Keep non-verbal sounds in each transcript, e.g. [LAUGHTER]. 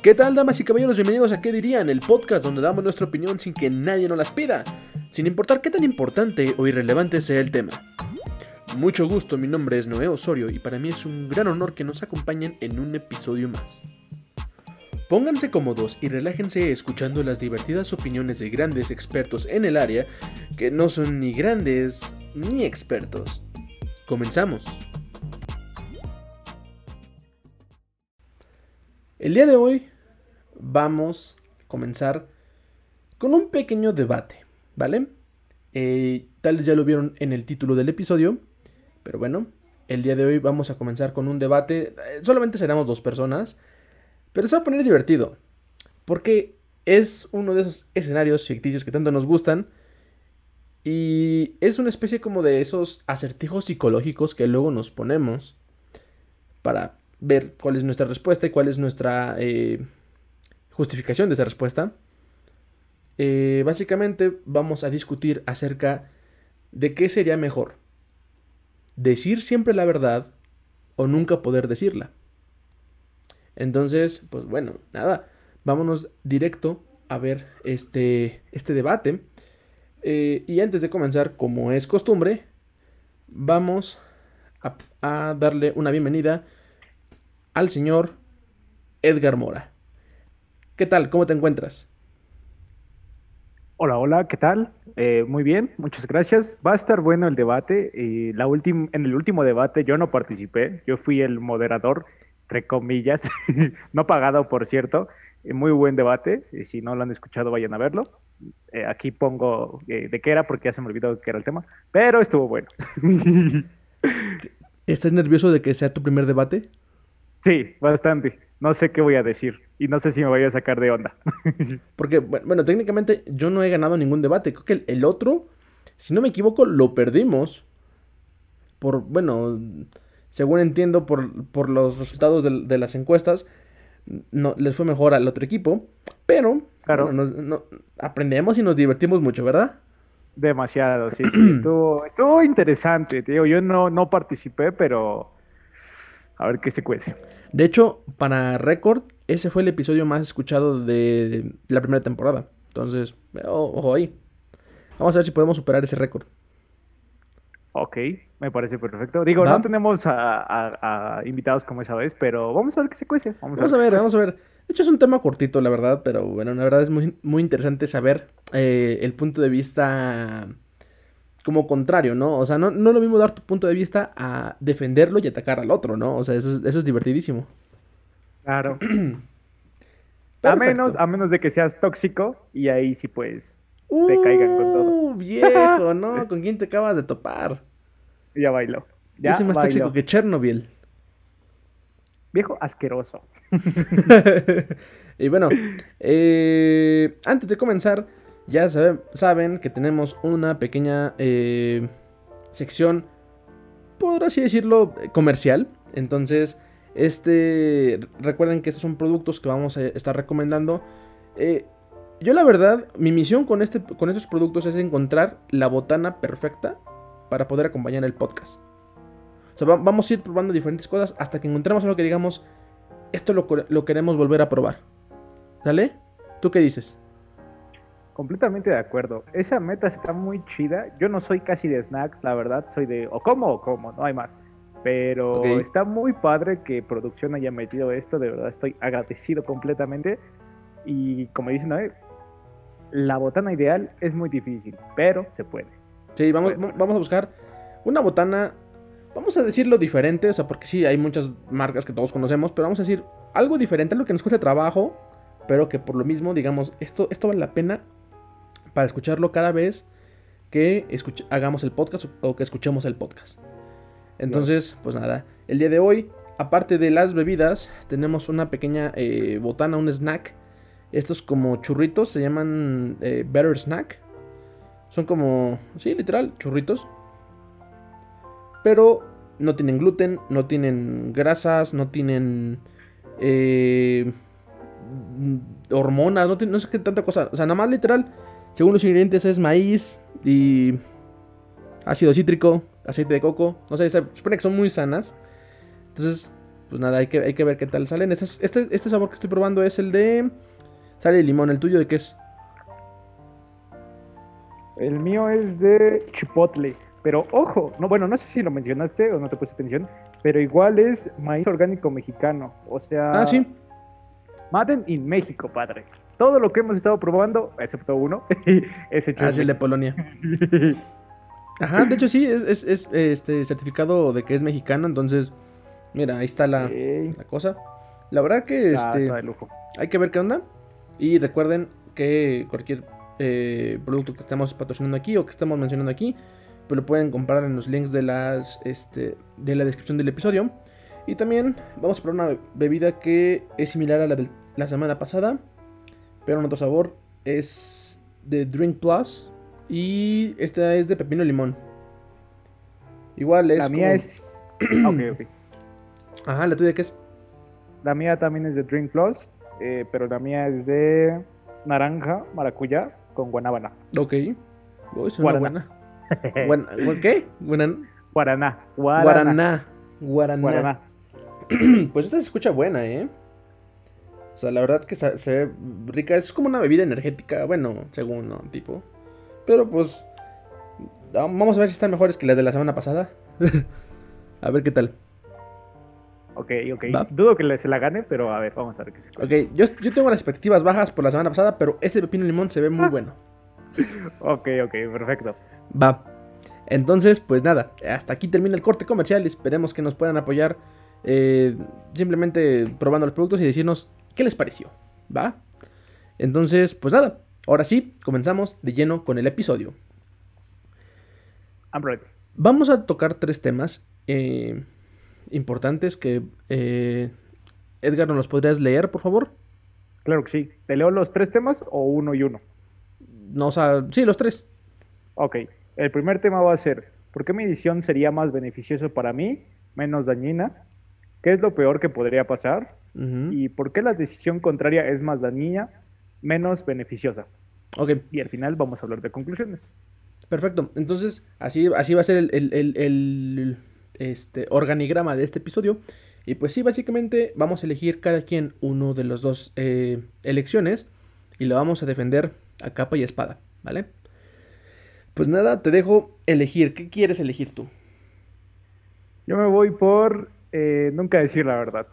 ¿Qué tal, damas y caballeros? Bienvenidos a ¿Qué dirían? El podcast donde damos nuestra opinión sin que nadie nos las pida, sin importar qué tan importante o irrelevante sea el tema. Mucho gusto, mi nombre es Noé Osorio y para mí es un gran honor que nos acompañen en un episodio más. Pónganse cómodos y relájense escuchando las divertidas opiniones de grandes expertos en el área que no son ni grandes ni expertos. Comenzamos. El día de hoy vamos a comenzar con un pequeño debate, ¿vale? Eh, tal vez ya lo vieron en el título del episodio, pero bueno, el día de hoy vamos a comenzar con un debate, eh, solamente seremos dos personas, pero se va a poner divertido, porque es uno de esos escenarios ficticios que tanto nos gustan, y es una especie como de esos acertijos psicológicos que luego nos ponemos para ver cuál es nuestra respuesta y cuál es nuestra eh, justificación de esa respuesta. Eh, básicamente vamos a discutir acerca de qué sería mejor. Decir siempre la verdad o nunca poder decirla. Entonces, pues bueno, nada, vámonos directo a ver este, este debate. Eh, y antes de comenzar, como es costumbre, vamos a darle una bienvenida al señor Edgar Mora. ¿Qué tal? ¿Cómo te encuentras? Hola, hola, ¿qué tal? Eh, muy bien, muchas gracias. Va a estar bueno el debate. y la en el último debate yo no participé, yo fui el moderador, entre comillas, [LAUGHS] no pagado, por cierto. Eh, muy buen debate, y si no lo han escuchado vayan a verlo. Eh, aquí pongo de qué era porque ya se me olvidó qué era el tema, pero estuvo bueno. [LAUGHS] ¿Estás nervioso de que sea tu primer debate? Sí, bastante. No sé qué voy a decir y no sé si me voy a sacar de onda. [LAUGHS] Porque, bueno, técnicamente yo no he ganado ningún debate. Creo que el, otro, si no me equivoco, lo perdimos. Por, bueno, según entiendo por, los resultados de, las encuestas, no, les fue mejor al otro equipo. Pero, claro. aprendemos y nos divertimos mucho, ¿verdad? Demasiado, sí, sí. [CLEARS THROAT] estuvo, estuvo interesante, tío. Yo no, no participé, pero a ver qué se cuece. De hecho, para récord, ese fue el episodio más escuchado de, la primera temporada. Entonces, ojo ahí. Vamos a ver si podemos superar ese récord. Ok, me parece perfecto. Digo, no tenemos a, invitados como esa vez, pero vamos a ver qué se cuece. Vamos, a ver, vamos a ver. De hecho, es un tema cortito, la verdad, pero bueno, la verdad es muy, muy interesante saber eh, el punto de vista como contrario, ¿no? O sea, no, no lo mismo dar tu punto de vista a defenderlo y atacar al otro, ¿no? O sea, eso es, eso es divertidísimo. Claro. [CLEARS THROAT] a menos, a menos de que seas tóxico y ahí sí pues te caigan con todo. Uh, viejo, [LAUGHS] ¿no? ¿Con quién te acabas de topar? Ya bailó. Ya Yo soy más tóxico que Chernobyl. Viejo asqueroso. [LAUGHS] y bueno, eh, antes de comenzar, ya saben, que tenemos una pequeña eh, sección, por así decirlo, comercial. Entonces, este, recuerden que estos son productos que vamos a estar recomendando. Eh, yo la verdad, mi misión con, este, con estos productos es encontrar la botana perfecta para poder acompañar el podcast. O sea, vamos a ir probando diferentes cosas hasta que encontremos algo que digamos, esto lo, lo queremos volver a probar. ¿Dale? ¿Tú qué dices? Completamente de acuerdo. Esa meta está muy chida. Yo no soy casi de snacks, la verdad. Soy de o como o como, no hay más. Pero está muy padre que producción haya metido esto. De verdad estoy agradecido completamente. Y como dicen, la botana ideal es muy difícil, pero se puede. Sí, vamos, vamos a buscar una botana, vamos a decirlo diferente, o sea, porque sí, hay muchas marcas que todos conocemos, pero vamos a decir algo diferente, algo que nos cueste trabajo, pero que por lo mismo, digamos, esto, esto vale la pena para escucharlo cada vez que hagamos el podcast o que escuchemos el podcast. Entonces, pues nada, el día de hoy, aparte de las bebidas, tenemos una pequeña eh, botana, un snack. Estos como churritos se llaman eh, Better Snack. Son como, sí, literal, churritos. Pero no tienen gluten, no tienen grasas, no tienen eh, hormonas, no, no sé qué tanta cosa. O sea, nada más literal según los ingredientes es maíz y ácido cítrico, aceite de coco. No sé, se supone que son muy sanas. Entonces, pues nada, hay que, hay que ver qué tal salen. Este, este, este sabor que estoy probando es el de... Sale limón, ¿el tuyo de qué es? El mío es de chipotle. Pero ojo, no, bueno, no sé si lo mencionaste o no te puse atención, pero igual es maíz orgánico mexicano. O sea. Ah, sí. Maden in México, padre. Todo lo que hemos estado probando, excepto uno, [LAUGHS] es hecho. Ah, es el de Polonia. [LAUGHS] Ajá, de hecho sí, es, es, este certificado de que es mexicano, entonces, mira, ahí está la, la cosa. La verdad que ah, este, de lujo. hay que ver qué onda. Y recuerden que cualquier eh, producto que estemos patrocinando aquí o que estemos mencionando aquí, pues lo pueden comprar en los links de, las, este, de la descripción del episodio. Y también vamos a probar una bebida que es similar a la de la semana pasada, pero en otro sabor. Es de Drink Plus y esta es de pepino limón. Igual es. La mía es. [CLEARS THROAT] ok, ok. Ajá, ¿la tuya qué es? La mía también es de Drink Plus, eh, pero la mía es de naranja, maracuyá con guanábana. Ok. Uy, suena buena. [LAUGHS] ¿Qué? Guaraná. Guaraná. Guaraná. Guaraná. [CLEARS THROAT] pues esta se escucha buena, ¿eh? O sea, la verdad que se ve rica. Es como una bebida energética. Bueno, según, ¿no? Tipo. Pero pues. Vamos a ver si están mejores que las de la semana pasada. [LAUGHS] a ver qué tal. Ok, ok. Dudo que se la gane, pero a ver, vamos a ver qué se Ok, yo, yo tengo las expectativas bajas por la semana pasada, pero este pepino limón se ve muy bueno. [LAUGHS] ok, ok, perfecto. Va. Entonces, pues nada, hasta aquí termina el corte comercial. Esperemos que nos puedan apoyar eh, simplemente probando los productos y decirnos qué les pareció. ¿Va? Entonces, pues nada, ahora sí, comenzamos de lleno con el episodio. Vamos a tocar tres temas eh, importantes que... Eh, Edgar, ¿nos los podrías leer, por favor? Claro que sí. ¿Te leo los tres temas o uno y uno? No, o sea, sí, los tres. Ok. El primer tema va a ser, ¿por qué mi edición sería más beneficioso para mí, menos dañina? ¿Qué es lo peor que podría pasar? ¿Y por qué la decisión contraria es más dañina, menos beneficiosa? Ok. Y al final vamos a hablar de conclusiones. Perfecto. Entonces, así, así va a ser el, este, organigrama de este episodio. Y pues sí, básicamente vamos a elegir cada quien uno de las dos eh, elecciones y lo vamos a defender a capa y espada, ¿vale? Pues nada, te dejo elegir. ¿Qué quieres elegir tú? Yo me voy por eh, nunca decir la verdad.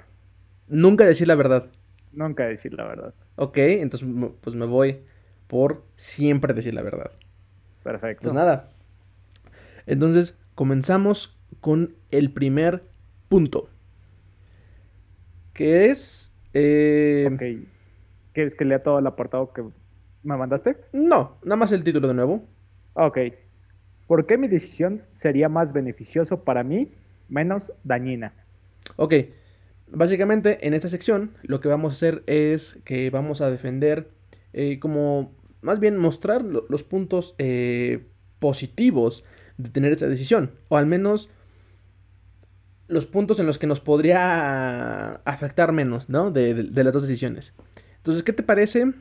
Nunca decir la verdad. Nunca decir la verdad. Ok, entonces pues me voy por siempre decir la verdad. Perfecto. Pues nada. Entonces comenzamos con el primer punto. Que es... Eh... Ok. ¿Quieres que lea todo el apartado que me mandaste? No, nada más el título de nuevo. Ok. ¿Por qué mi decisión sería más beneficioso para mí, menos dañina? Ok. Básicamente, en esta sección, lo que vamos a hacer es que vamos a defender, eh, como más bien mostrar los puntos eh, positivos de tener esa decisión. O al menos los puntos en los que nos podría afectar menos, ¿no? De, de, las dos decisiones. Entonces, ¿qué te parece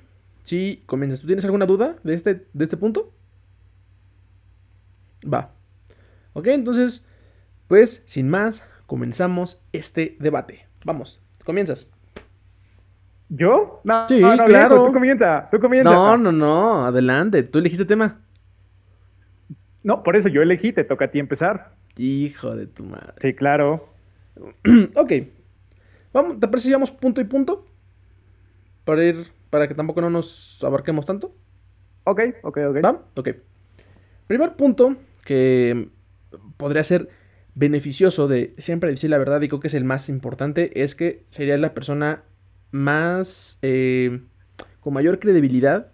si comienzas? ¿Tú tienes alguna duda de este, de este punto? Va. Ok, entonces, pues sin más, comenzamos este debate. Vamos, comienzas. ¿Yo? No, sí, claro. tú comienza, tú comienza. No, no, no, adelante. Tú elegiste tema. No, por eso yo elegí, te toca a ti empezar. Hijo de tu madre. Sí, claro. [CLEARS THROAT] ok. Vamos, ¿Te parece si punto y punto? Para ir, para que tampoco no nos abarquemos tanto. Ok, ok, ok. ¿Va? Ok. Primer punto que podría ser beneficioso de siempre decir la verdad y creo que es el más importante, es que sería la persona más eh, con mayor credibilidad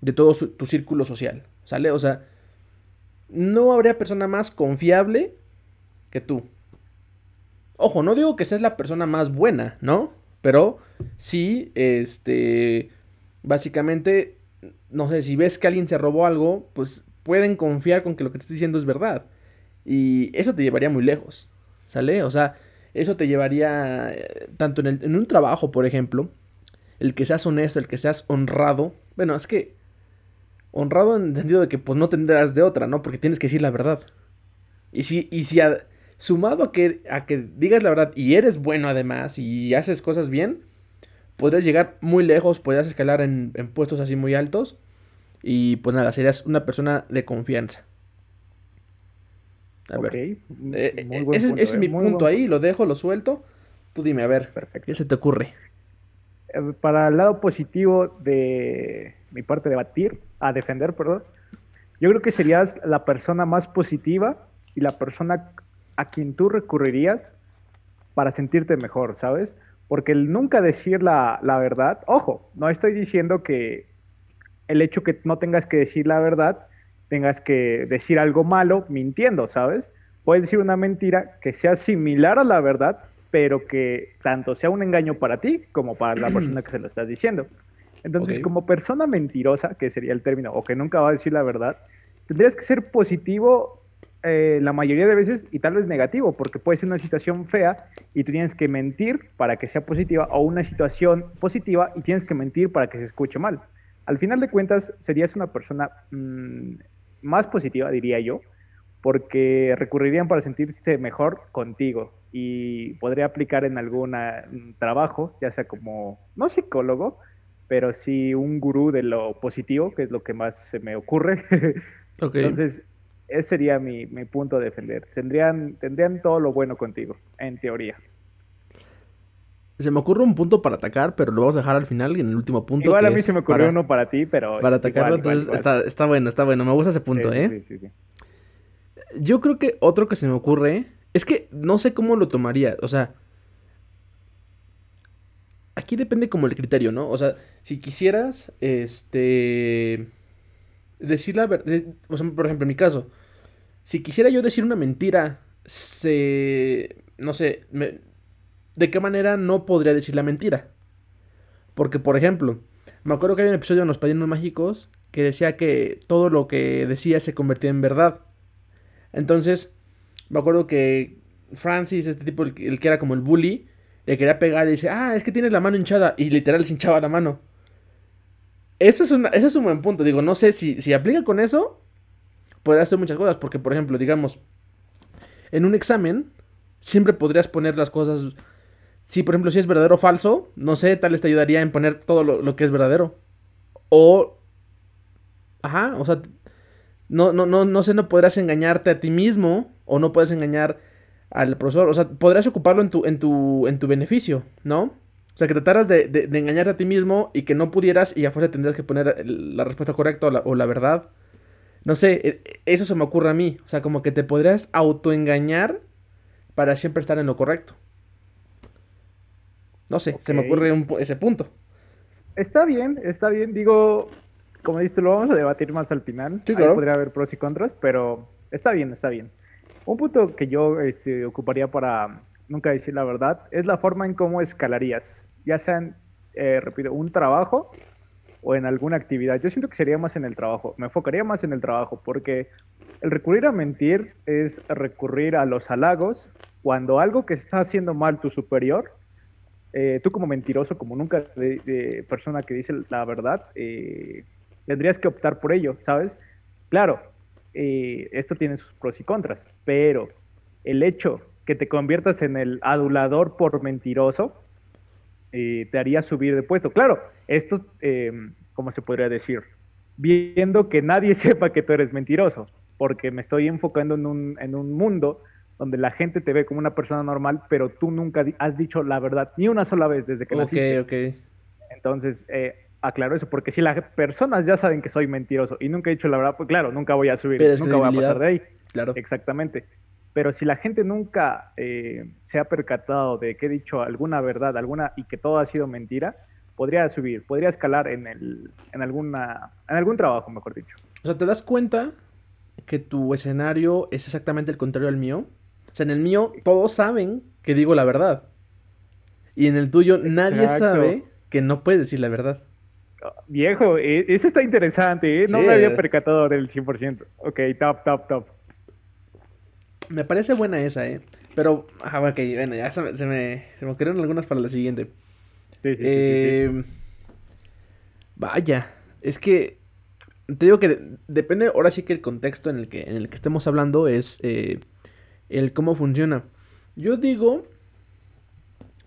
de todo tu círculo social, ¿sale? O sea, no habría persona más confiable que tú. Ojo, no digo que seas la persona más buena, ¿no? Pero sí, este, básicamente, no sé, si ves que alguien se robó algo, pues pueden confiar con que lo que te estoy diciendo es verdad. Y eso te llevaría muy lejos, ¿sale? O sea, eso te llevaría, eh, tanto en, en un trabajo, por ejemplo, el que seas honesto, el que seas honrado. Bueno, es que honrado en el sentido de que pues no tendrás de otra, ¿no? Porque tienes que decir la verdad. Y si, y si sumado a que, a que digas la verdad y eres bueno además y haces cosas bien, podrías llegar muy lejos, podrías escalar en, puestos así muy altos y pues nada, serías una persona de confianza. A ver. Eh, eh, ese, es eh, mi punto ahí, lo dejo, lo suelto. Tú dime, a ver, Perfecto. ¿qué se te ocurre? Para el lado positivo de mi parte de batir, a defender, perdón, yo creo que serías la persona más positiva y la persona a quien tú recurrirías para sentirte mejor, ¿sabes? Porque el nunca decir la, verdad, ojo, no estoy diciendo que el hecho que no tengas que decir la verdad, tengas que decir algo malo mintiendo, ¿sabes? Puedes decir una mentira que sea similar a la verdad, pero que tanto sea un engaño para ti como para la persona que se lo estás diciendo. Entonces, como persona mentirosa, que sería el término, o que nunca va a decir la verdad, tendrías que ser positivo eh, la mayoría de veces y tal vez negativo, porque puede ser una situación fea y tienes que mentir para que sea positiva, o una situación positiva y tienes que mentir para que se escuche mal. Al final de cuentas, serías una persona mm, más positiva, diría yo, porque recurrirían para sentirse mejor contigo y podría aplicar en algún mm, trabajo, ya sea como, no psicólogo, pero sí un gurú de lo positivo, que es lo que más se me ocurre. [LAUGHS] Entonces, ese sería mi, punto de defender. Tendrían, tendrían todo lo bueno contigo, en teoría. Se me ocurre un punto para atacar, pero lo vamos a dejar al final, en el último punto. Igual a mí se me ocurrió uno para ti, pero. Para atacarlo, entonces Está, bueno, está bueno. Me gusta ese punto, ¿eh? Sí, sí, Yo creo que otro que se me ocurre. Es que no sé cómo lo tomaría. O sea. Aquí depende como el criterio, ¿no? O sea, si quisieras. Este decir la verdad, por ejemplo, en mi caso, si quisiera yo decir una mentira, se, no sé, ¿de qué manera no podría decir la mentira? Porque, por ejemplo, me acuerdo que hay un episodio en Los Padrinos Mágicos que decía que todo lo que decía se convertía en verdad. Entonces, me acuerdo que Francis, este tipo, el, que era como el bully, le quería pegar y dice, ah, es que tienes la mano hinchada. Y literal se hinchaba la mano. Eso es, es un buen punto. Digo, no sé si, si aplica con eso, podría hacer muchas cosas. Porque, por ejemplo, digamos, en un examen, siempre podrías poner las cosas. Si, por ejemplo, si es verdadero o falso, no sé, tal vez te ayudaría en poner todo lo, que es verdadero. O. Ajá, o sea. No, no, no, no sé, no podrás engañarte a ti mismo. O no puedes engañar al profesor. O sea, podrás ocuparlo en tu, en tu, en tu beneficio, ¿no? O sea, que trataras de, de, engañarte a ti mismo y que no pudieras y a fuerza tendrías que poner la respuesta correcta o la, verdad. No sé, e, eso se me ocurre a mí. O sea, como que te podrías autoengañar para siempre estar en lo correcto. No sé, se me ocurre ese punto. Está bien, está bien. Digo, como dices, lo vamos a debatir más al final. Sí, claro. podría haber pros y contras, pero está bien, está bien. Un punto que yo este, ocuparía para nunca decir la verdad es la forma en cómo escalarías ya sea en, eh, repito, un trabajo o en alguna actividad. Yo siento que sería más en el trabajo, me enfocaría más en el trabajo, porque el recurrir a mentir es recurrir a los halagos cuando algo que está haciendo mal tu superior, eh, tú como mentiroso, como nunca de, persona que dice la verdad, eh, tendrías que optar por ello, ¿sabes? Claro, esto tiene sus pros y contras, pero el hecho que te conviertas en el adulador por mentiroso, eh, te haría subir de puesto. Claro, esto, eh, ¿cómo se podría decir? Viendo que nadie [LAUGHS] sepa que tú eres mentiroso, porque me estoy enfocando en un, en un mundo donde la gente te ve como una persona normal, pero tú nunca has dicho la verdad ni una sola vez desde que naciste. Ok, ok. Entonces, eh, aclaro eso, porque si las personas ya saben que soy mentiroso y nunca he dicho la verdad, pues claro, nunca voy a subir, nunca voy a pasar de ahí. Claro. Exactamente. Pero si la gente nunca eh, se ha percatado de que he dicho alguna verdad, alguna y que todo ha sido mentira, podría subir, podría escalar en, el, en, alguna, en algún trabajo, mejor dicho. O sea, ¿te das cuenta que tu escenario es exactamente el contrario al mío? O sea, en el mío todos saben que digo la verdad. Y en el tuyo nadie sabe que no puedes decir la verdad. Viejo, e, eso está interesante, ¿eh? No me había percatado del 100%. Ok, top, top, top. Me parece buena esa, ¿eh? Pero, ah, ok, bueno, ya se me, se me, se me ocurrieron algunas para la siguiente. Sí, sí, eh, Vaya, es que te digo que depende, ahora sí que el contexto en el que, en el que estemos hablando es eh, el cómo funciona. Yo digo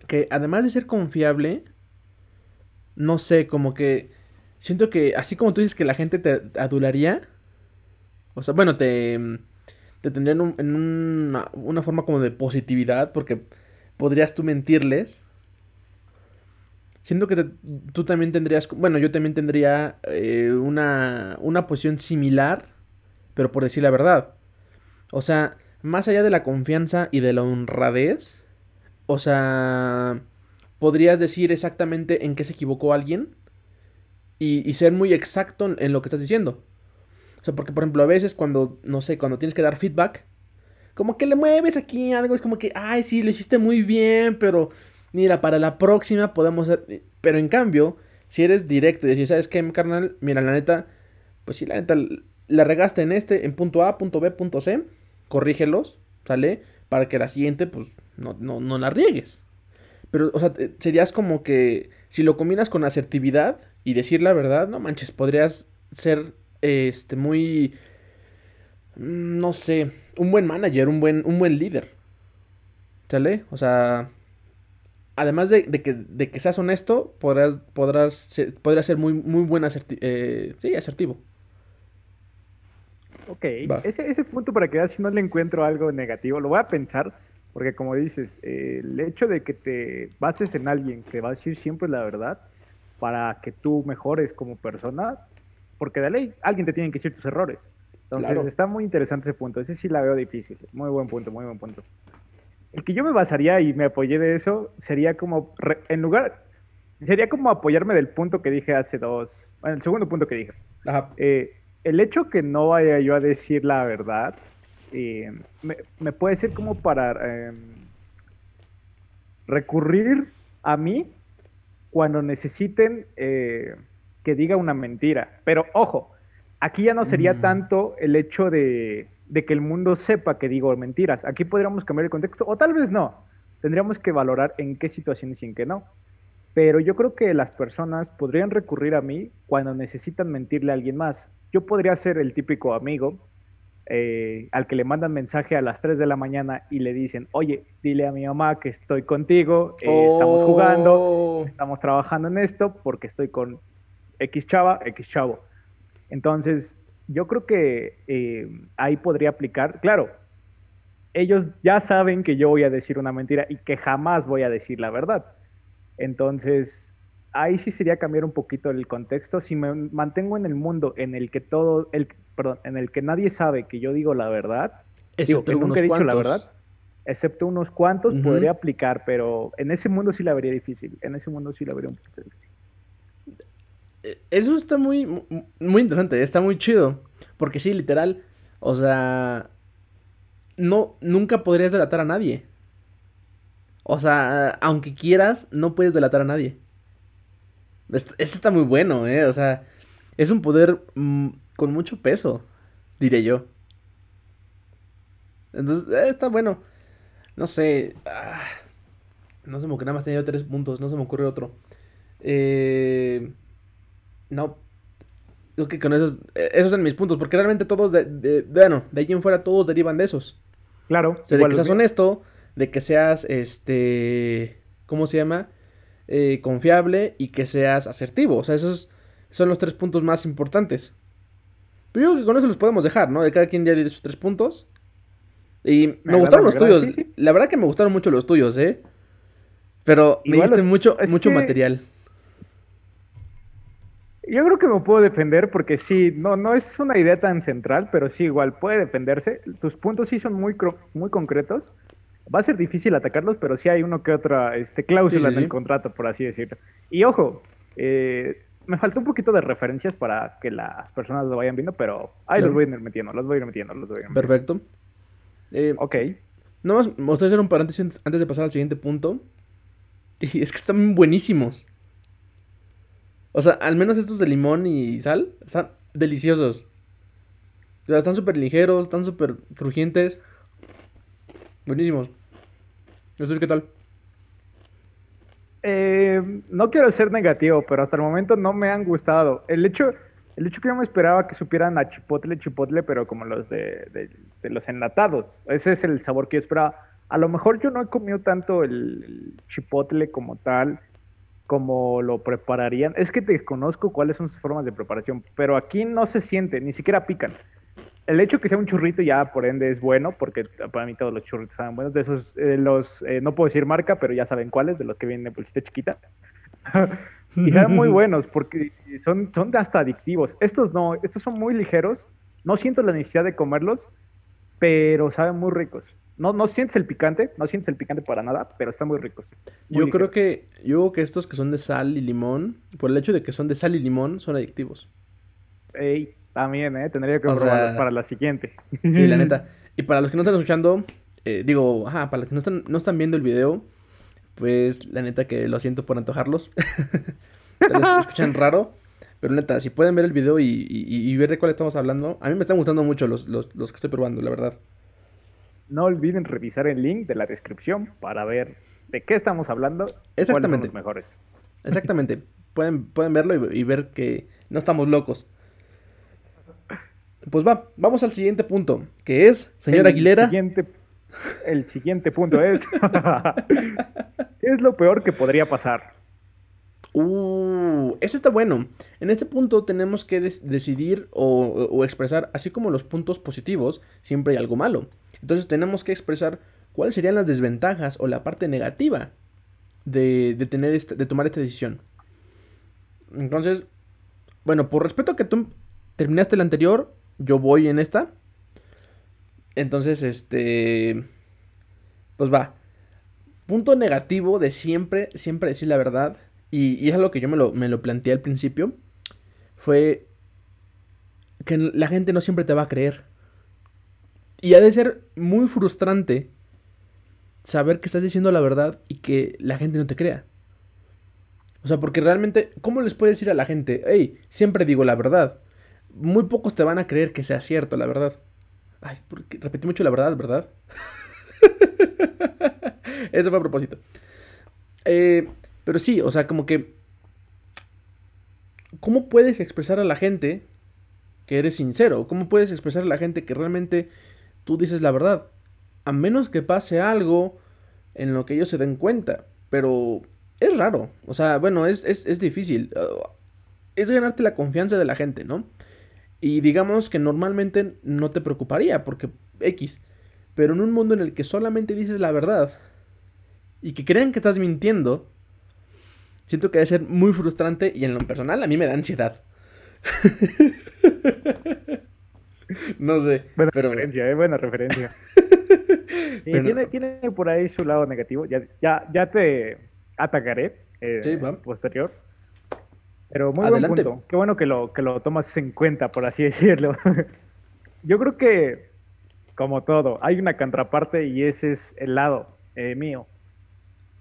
que además de ser confiable, no sé, como que siento que así como tú dices que la gente te adularía, o sea, bueno, te, te tendrían en una, una forma como de positividad, porque podrías tú mentirles. Siento que tú también tendrías, bueno, yo también tendría eh, una, una posición similar, pero por decir la verdad. O sea, más allá de la confianza y de la honradez, o sea, podrías decir exactamente en qué se equivocó alguien y, ser muy exacto en, lo que estás diciendo. O sea, porque por ejemplo, a veces cuando, no sé, cuando tienes que dar feedback, como que le mueves aquí algo, es como que, ay, sí, lo hiciste muy bien, pero mira, para la próxima podemos hacer... Pero en cambio, si eres directo y decís, ¿sabes qué, carnal? Mira, la neta, pues sí, la neta, la regaste en este, en punto A, punto B, punto C, corrígelos, ¿sale? Para que la siguiente, pues, no, no, no la riegues. Pero, o sea, serías como que si lo combinas con asertividad y decir la verdad, no manches, podrías ser este muy mm, no sé, un buen manager, un buen un buen líder. ¿Sale? O sea, además de, que, de que seas honesto, podrás podrás ser, podrás ser muy muy buen eh, sí, asertivo. Ok, ese, ese punto para que veas si no le encuentro algo negativo, lo voy a pensar porque como dices, el hecho de que te bases en alguien que va a decir siempre la verdad para que tú mejores como persona, porque de ley alguien te tiene que decir tus errores. Entonces está muy interesante ese punto. Ese sí la veo difícil. Muy buen punto, muy buen punto. El que yo me basaría y me apoyé de eso sería como, en lugar, sería como apoyarme del punto que dije hace dos, bueno, el segundo punto que dije. Eh, el hecho que no vaya yo a decir la verdad eh, me, puede ser como para em, recurrir a mí cuando necesiten eh, que diga una mentira. Pero ojo, aquí ya no sería mm. tanto el hecho de, de, que el mundo sepa que digo mentiras. Aquí podríamos cambiar el contexto, o tal vez no. Tendríamos que valorar en qué situaciones y en qué no. Pero yo creo que las personas podrían recurrir a mí cuando necesitan mentirle a alguien más. Yo podría ser el típico amigo eh, al que le mandan mensaje a las 3 de la mañana y le dicen, oye, dile a mi mamá que estoy contigo, eh, estamos jugando, oh. estamos trabajando en esto porque estoy con X chava, X chavo. Entonces, yo creo que eh, ahí podría aplicar, claro, ellos ya saben que yo voy a decir una mentira y que jamás voy a decir la verdad. Entonces, ahí sí sería cambiar un poquito el contexto. Si me mantengo en el mundo en el que todo, el, perdón, en el que nadie sabe que yo digo la verdad, digo que nunca he dicho la verdad, excepto unos cuantos, podría aplicar, pero en ese mundo sí la vería difícil. En ese mundo sí la vería un poquito difícil. Eh, eso está muy, muy interesante, está muy chido. Porque sí, literal, o sea, no, nunca podrías delatar a nadie. O sea, aunque quieras, no puedes delatar a nadie. Eso está muy bueno, ¿eh? O sea, es un poder mm, con mucho peso, diré yo. Entonces, eh, está bueno. No sé. Ah, no se me ocurre, nada más tenía tres puntos, no se me ocurre otro. Eh, no. Creo que con esos, eh, esos son mis puntos, porque realmente todos, de, bueno, de allí en fuera todos derivan de esos. Claro. O sea, de que seas honesto, de que seas, este, ¿cómo se llama? Eh, confiable y que seas asertivo. O sea, esos son los tres puntos más importantes. Pero yo creo que con eso los podemos dejar, ¿no? De cada quien ya dio sus tres puntos. Y me, gustaron los tuyos. La verdad que me gustaron mucho los tuyos, ¿eh? Pero me diste mucho, mucho material. Yo creo que me puedo defender porque sí, no, no es una idea tan central, pero sí, igual puede defenderse. Tus puntos sí son muy, muy concretos va a ser difícil atacarlos, pero sí hay uno que otra este, cláusula en el contrato, por así decirlo. Y ojo, eh, me faltó un poquito de referencias para que las personas lo vayan viendo, pero ahí los voy a ir metiendo, los voy a ir metiendo, los voy a ir metiendo. Perfecto. Eh, ok. No más, me gustaría hacer un paréntesis antes de pasar al siguiente punto. [LAUGHS] Y es que están buenísimos. O sea, al menos estos de limón y sal están deliciosos. O sea, están súper ligeros, están súper crujientes. Buenísimos. ¿Qué tal? Eh, no quiero ser negativo, pero hasta el momento no me han gustado. El hecho, El hecho que yo me esperaba que supieran a chipotle, chipotle, pero como los de, los enlatados. Ese es el sabor que yo esperaba. A lo mejor yo no he comido tanto el, chipotle como tal, como lo prepararían. Es que desconozco cuáles son sus formas de preparación, pero aquí no se siente, ni siquiera pican. El hecho que sea un churrito ya por ende es bueno, porque para mí todos los churritos saben buenos. De esos, eh, los, eh, no puedo decir marca, pero ya saben cuáles, de los que vienen en bolsita chiquita. [LAUGHS] y saben muy [LAUGHS] buenos porque son, son hasta adictivos. Estos no, estos son muy ligeros. No siento la necesidad de comerlos, pero saben muy ricos. No, no sientes el picante, no sientes el picante para nada, pero están muy ricos. yo creo que, yo creo que estos que son de sal y limón, por el hecho de que son de sal y limón, son adictivos. Ey, también, ¿eh? Tendría que probarlos para la siguiente. Sí, la [LAUGHS] neta. Y para los que no están escuchando, eh, digo, ajá, para los que no están, no están viendo el video, pues la neta que lo siento por antojarlos. [LAUGHS] Tal escuchan [LAUGHS] raro. Pero neta, si pueden ver el video y, ver de cuál estamos hablando, a mí me están gustando mucho los, los, que estoy probando, la verdad. No olviden revisar el link de la descripción para ver de qué estamos hablando. Exactamente. los mejores. Exactamente. pueden, pueden verlo y, ver que no estamos locos. Pues va, vamos al siguiente punto, que es, señor Aguilera. Siguiente el siguiente punto es, [LAUGHS] ¿qué es lo peor que podría pasar? Uh, ese está bueno. En este punto tenemos que decidir o, expresar, así como los puntos positivos, siempre hay algo malo. Entonces tenemos que expresar cuáles serían las desventajas o la parte negativa de, tener este, de tomar esta decisión. Entonces, bueno, por respeto a que tú terminaste la anterior, yo voy en esta. Entonces, este. Pues va. Punto negativo de siempre, siempre decir la verdad. Y, es algo que yo me lo, me lo planteé al principio. Fue que la gente no siempre te va a creer. Y ha de ser muy frustrante saber que estás diciendo la verdad y que la gente no te crea. O sea, porque realmente, ¿cómo les puedes decir a la gente, hey, siempre digo la verdad? Muy pocos te van a creer que sea cierto, la verdad. Ay, porque repetí mucho la verdad, ¿verdad? [LAUGHS] Eso fue a propósito. Eh, pero sí, o sea, como que... ¿Cómo puedes expresar a la gente que eres sincero? ¿Cómo puedes expresar a la gente que realmente tú dices la verdad? A menos que pase algo en lo que ellos se den cuenta. Pero es raro. O sea, bueno, es, es, es difícil. es ganarte la confianza de la gente, ¿no? Y digamos que normalmente no te preocuparía porque X. Pero en un mundo en el que solamente dices la verdad y que crean que estás mintiendo, siento que debe ser muy frustrante y en lo personal a mí me da ansiedad. [LAUGHS] no sé. Buena referencia, eh, buena referencia. [LAUGHS] tiene, tiene, por ahí su lado negativo. Ya, ya, ya te atacaré eh, posterior. Pero muy buen punto. Qué bueno que lo, que lo tomas en cuenta, por así [LAUGHS] decirlo. Yo creo que, como todo, hay una contraparte y ese es el lado eh, mío.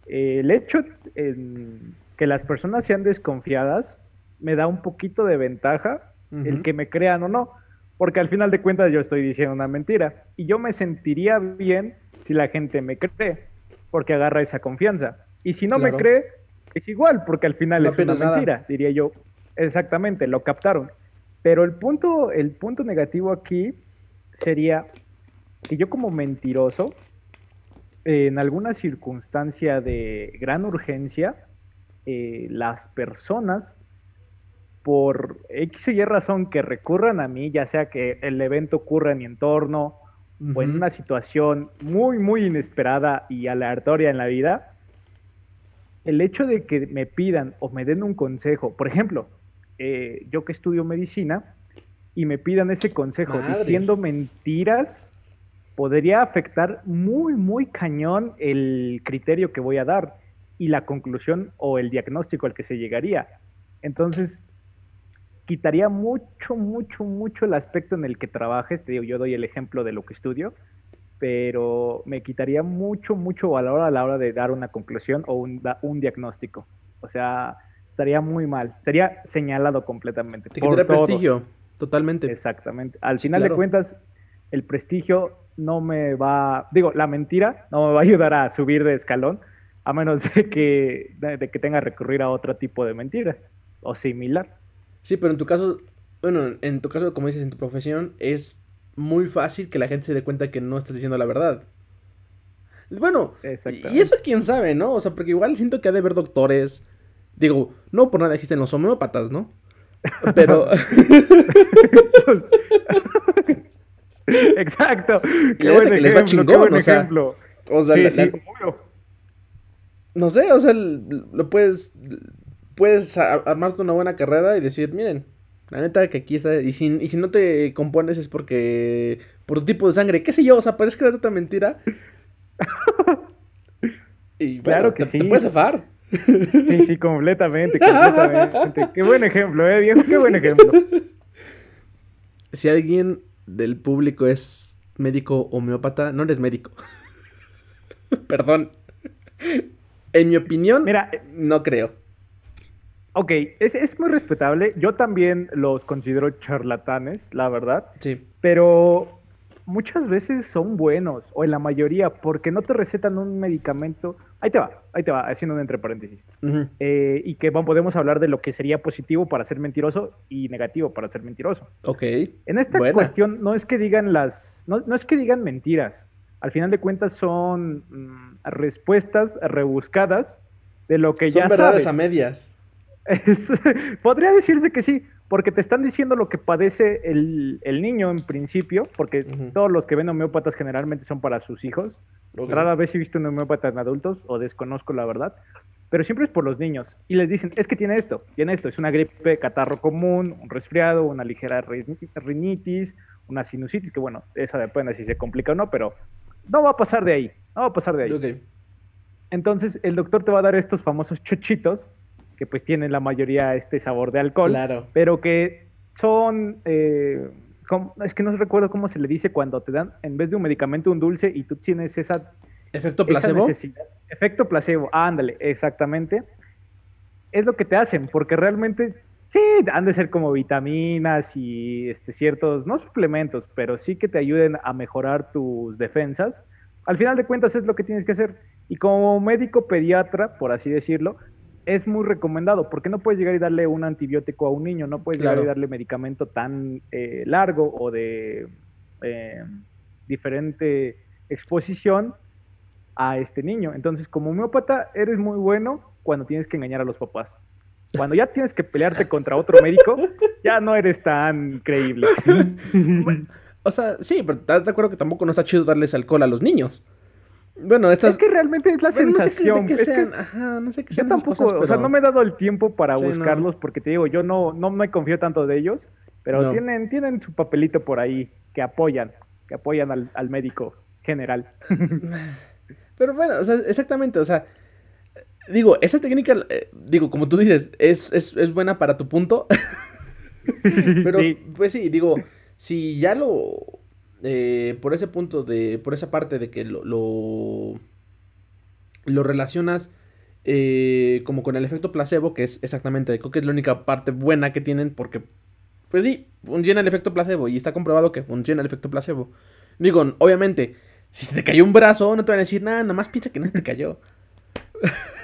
el hecho en que las personas sean desconfiadas me da un poquito de ventaja el que me crean o no. Porque al final de cuentas yo estoy diciendo una mentira. Y yo me sentiría bien si la gente me cree, porque agarra esa confianza. Y si no me cree, es igual, porque al final es una mentira, diría yo. Exactamente, lo captaron. Pero el punto, el punto negativo aquí sería que yo como mentiroso, en alguna circunstancia de gran urgencia, eh, las personas, por X o Y razón que recurran a mí, ya sea que el evento ocurra en mi entorno o en una situación muy, muy inesperada y aleatoria en la vida, el hecho de que me pidan o me den un consejo, por ejemplo, eh, yo que estudio medicina y me pidan ese consejo diciendo mentiras, podría afectar muy, muy cañón el criterio que voy a dar y la conclusión o el diagnóstico al que se llegaría. Entonces, quitaría mucho, mucho, mucho el aspecto en el que trabajes. Te digo, yo doy el ejemplo de lo que estudio pero me quitaría mucho, mucho valor a la hora de dar una conclusión o un, un diagnóstico. O sea, estaría muy mal, sería señalado completamente. Te quitaría prestigio, totalmente. Exactamente. Al final de cuentas, el prestigio no me va, digo, la mentira no me va a ayudar a subir de escalón, a menos de que, de que tenga que recurrir a otro tipo de mentira o similar. Sí, pero en tu caso bueno, en tu caso, como dices, en tu profesión, es muy fácil que la gente se dé cuenta que no estás diciendo la verdad. Bueno, y eso quién sabe, ¿no? O sea, porque igual siento que ha de haber doctores. Digo, no por nada existen los homeópatas, ¿no? Pero. [LAUGHS] Exacto. Qué buen ejemplo, les va chingón, o sea, O sea, no sé, o sea, lo puedes puedes armarte una buena carrera y decir, miren, la neta que aquí está y si, y si no te compones es porque por tu tipo de sangre, qué sé yo, o sea, parece que era mentira. [LAUGHS] y claro que sí. te puedes zafar. Sí, sí, completamente, completamente. Qué buen ejemplo, eh, viejo, qué buen ejemplo. [LAUGHS] Si alguien del público es médico homeópata, no eres médico. [LAUGHS] Perdón. En mi opinión, Mira, no creo. Ok, es, es, muy respetable. Yo también los considero charlatanes, la verdad. Sí. Pero muchas veces son buenos, o en la mayoría, porque no te recetan un medicamento. Ahí te va, ahí te va, haciendo un entre paréntesis. Eh, y que podemos hablar de lo que sería positivo para ser mentiroso y negativo para ser mentiroso. Ok. En esta cuestión no es que digan las, no, no, es que digan mentiras. Al final de cuentas son mm, respuestas rebuscadas de lo que ya Son verdades a medias. [LAUGHS] podría decirse que sí, porque te están diciendo lo que padece el, niño en principio, porque todos los que ven homeópatas generalmente son para sus hijos. Rara vez he visto un homeópata en adultos, o desconozco la verdad, pero siempre es por los niños. Y les dicen, es que tiene esto, tiene esto, es una gripe, catarro común, un resfriado, una ligera rinitis, una sinusitis, que bueno, esa depende si se complica o no, pero no va a pasar de ahí, no va a pasar de ahí. Entonces el doctor te va a dar estos famosos chochitos que pues tienen la mayoría este sabor de alcohol, claro. pero que son, eh, es que no recuerdo cómo se le dice cuando te dan, en vez de un medicamento, un dulce y tú tienes esa... Efecto placebo. Efecto placebo, ándale, exactamente. Es lo que te hacen, porque realmente sí, han de ser como vitaminas y este, ciertos, no suplementos, pero sí que te ayuden a mejorar tus defensas. Al final de cuentas es lo que tienes que hacer. Y como médico pediatra, por así decirlo, es muy recomendado, porque no puedes llegar y darle un antibiótico a un niño, no puedes llegar y darle medicamento tan eh, largo o de eh, diferente exposición a este niño. Entonces, como homeópata, eres muy bueno cuando tienes que engañar a los papás. Cuando ya tienes que pelearte [LAUGHS] contra otro médico, ya no eres tan creíble. [LAUGHS] o sea, sí, pero estás de acuerdo que tampoco no está chido darles alcohol a los niños. Bueno, estas... Es que realmente es la sensación. No sé sean, ajá, no sé qué sean yo tampoco, o sea, no me he dado el tiempo para buscarlos porque te digo, yo no, no me confío tanto de ellos, pero tienen, tienen su papelito por ahí que apoyan, que apoyan al, al médico general. [LAUGHS] pero bueno, o sea, exactamente, o sea, digo, esa técnica, eh, digo, como tú dices, es, es, es buena para tu punto. [LAUGHS] pero, pues sí, digo, si ya lo eh, por ese punto de, por esa parte de que lo, lo, relacionas eh, como con el efecto placebo, que es exactamente, creo que es la única parte buena que tienen porque, pues sí, funciona el efecto placebo y está comprobado que funciona el efecto placebo. Digo, obviamente, si se te cayó un brazo, no te van a decir nada, nada más piensa que no te cayó. [LAUGHS]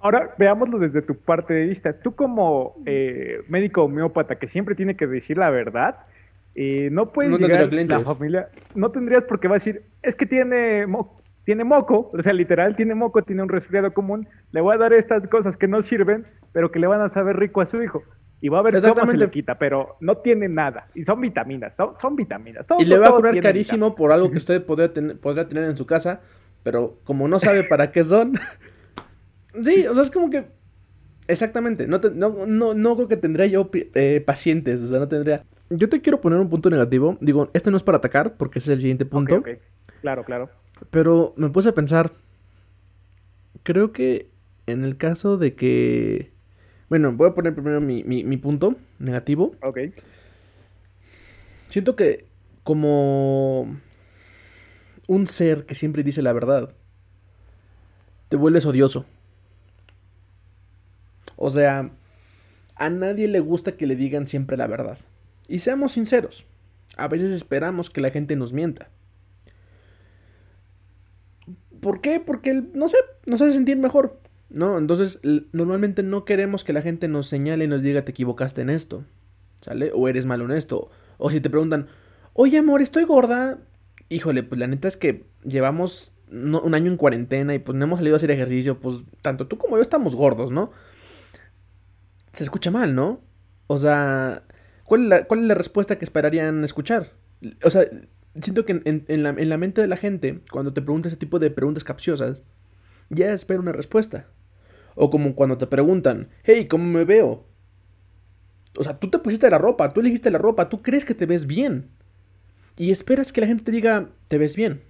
Ahora veámoslo desde tu parte de vista. Tú como eh, médico homeópata que siempre tiene que decir la verdad, y no puedes no llegar la familia, no tendrías por qué va a decir, es que tiene, tiene moco, o sea, literal, tiene moco, tiene un resfriado común, le voy a dar estas cosas que no sirven, pero que le van a saber rico a su hijo. Y va a ver cómo se le quita, pero no tiene nada. Y son vitaminas, son, vitaminas. y le va a curar carísimo por algo que usted podría, tener, podría tener en su casa, pero como no sabe para qué son... [LAUGHS] sí, o sea, es como que... Exactamente, no, no, no, no creo que tendría yo eh, pacientes, o sea, no tendría yo te quiero poner un punto negativo. Digo, este no es para atacar, porque ese es el siguiente punto. Claro, claro. Pero me puse a pensar. Creo que en el caso de que. Bueno, voy a poner primero mi, mi punto negativo. Ok. Siento que como un ser que siempre dice la verdad, te vuelves odioso. O sea, a nadie le gusta que le digan siempre la verdad. Y seamos sinceros, a veces esperamos que la gente nos mienta. ¿Por qué? Porque, no sé, nos hace sentir mejor. ¿No? Entonces, normalmente no queremos que la gente nos señale y nos diga te equivocaste en esto. ¿sale? O eres mal honesto. O si te preguntan, oye amor, estoy gorda. Híjole, pues la neta es que llevamos un año en cuarentena y pues no hemos salido a hacer ejercicio, pues tanto tú como yo estamos gordos, ¿no? Se escucha mal, ¿no? O sea, ¿cuál es la, respuesta que esperarían escuchar? O sea, siento que en, la, en la mente de la gente, cuando te pregunta ese tipo de preguntas capciosas, ya espera una respuesta. O como cuando te preguntan, hey, ¿cómo me veo? O sea, tú te pusiste la ropa, tú elegiste la ropa, tú crees que te ves bien. Y esperas que la gente te diga, te ves bien.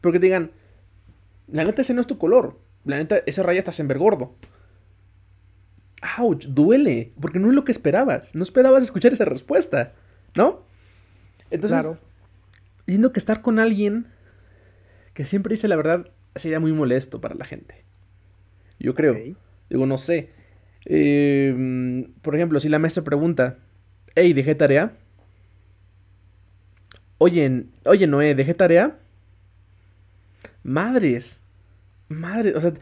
Porque te digan, la neta ese no es tu color. La neta, esa raya está en gordo. ¡Auch! Duele. Porque no es lo que esperabas. No esperabas escuchar esa respuesta. ¿No? Entonces, claro. siento que estar con alguien que siempre dice la verdad sería muy molesto para la gente. Yo creo. Digo, no sé. Em, por ejemplo, si la maestra pregunta, hey, ¿dejé tarea? Oye, oye, Noé, ¿dejé tarea? Madres. Madres. O sea,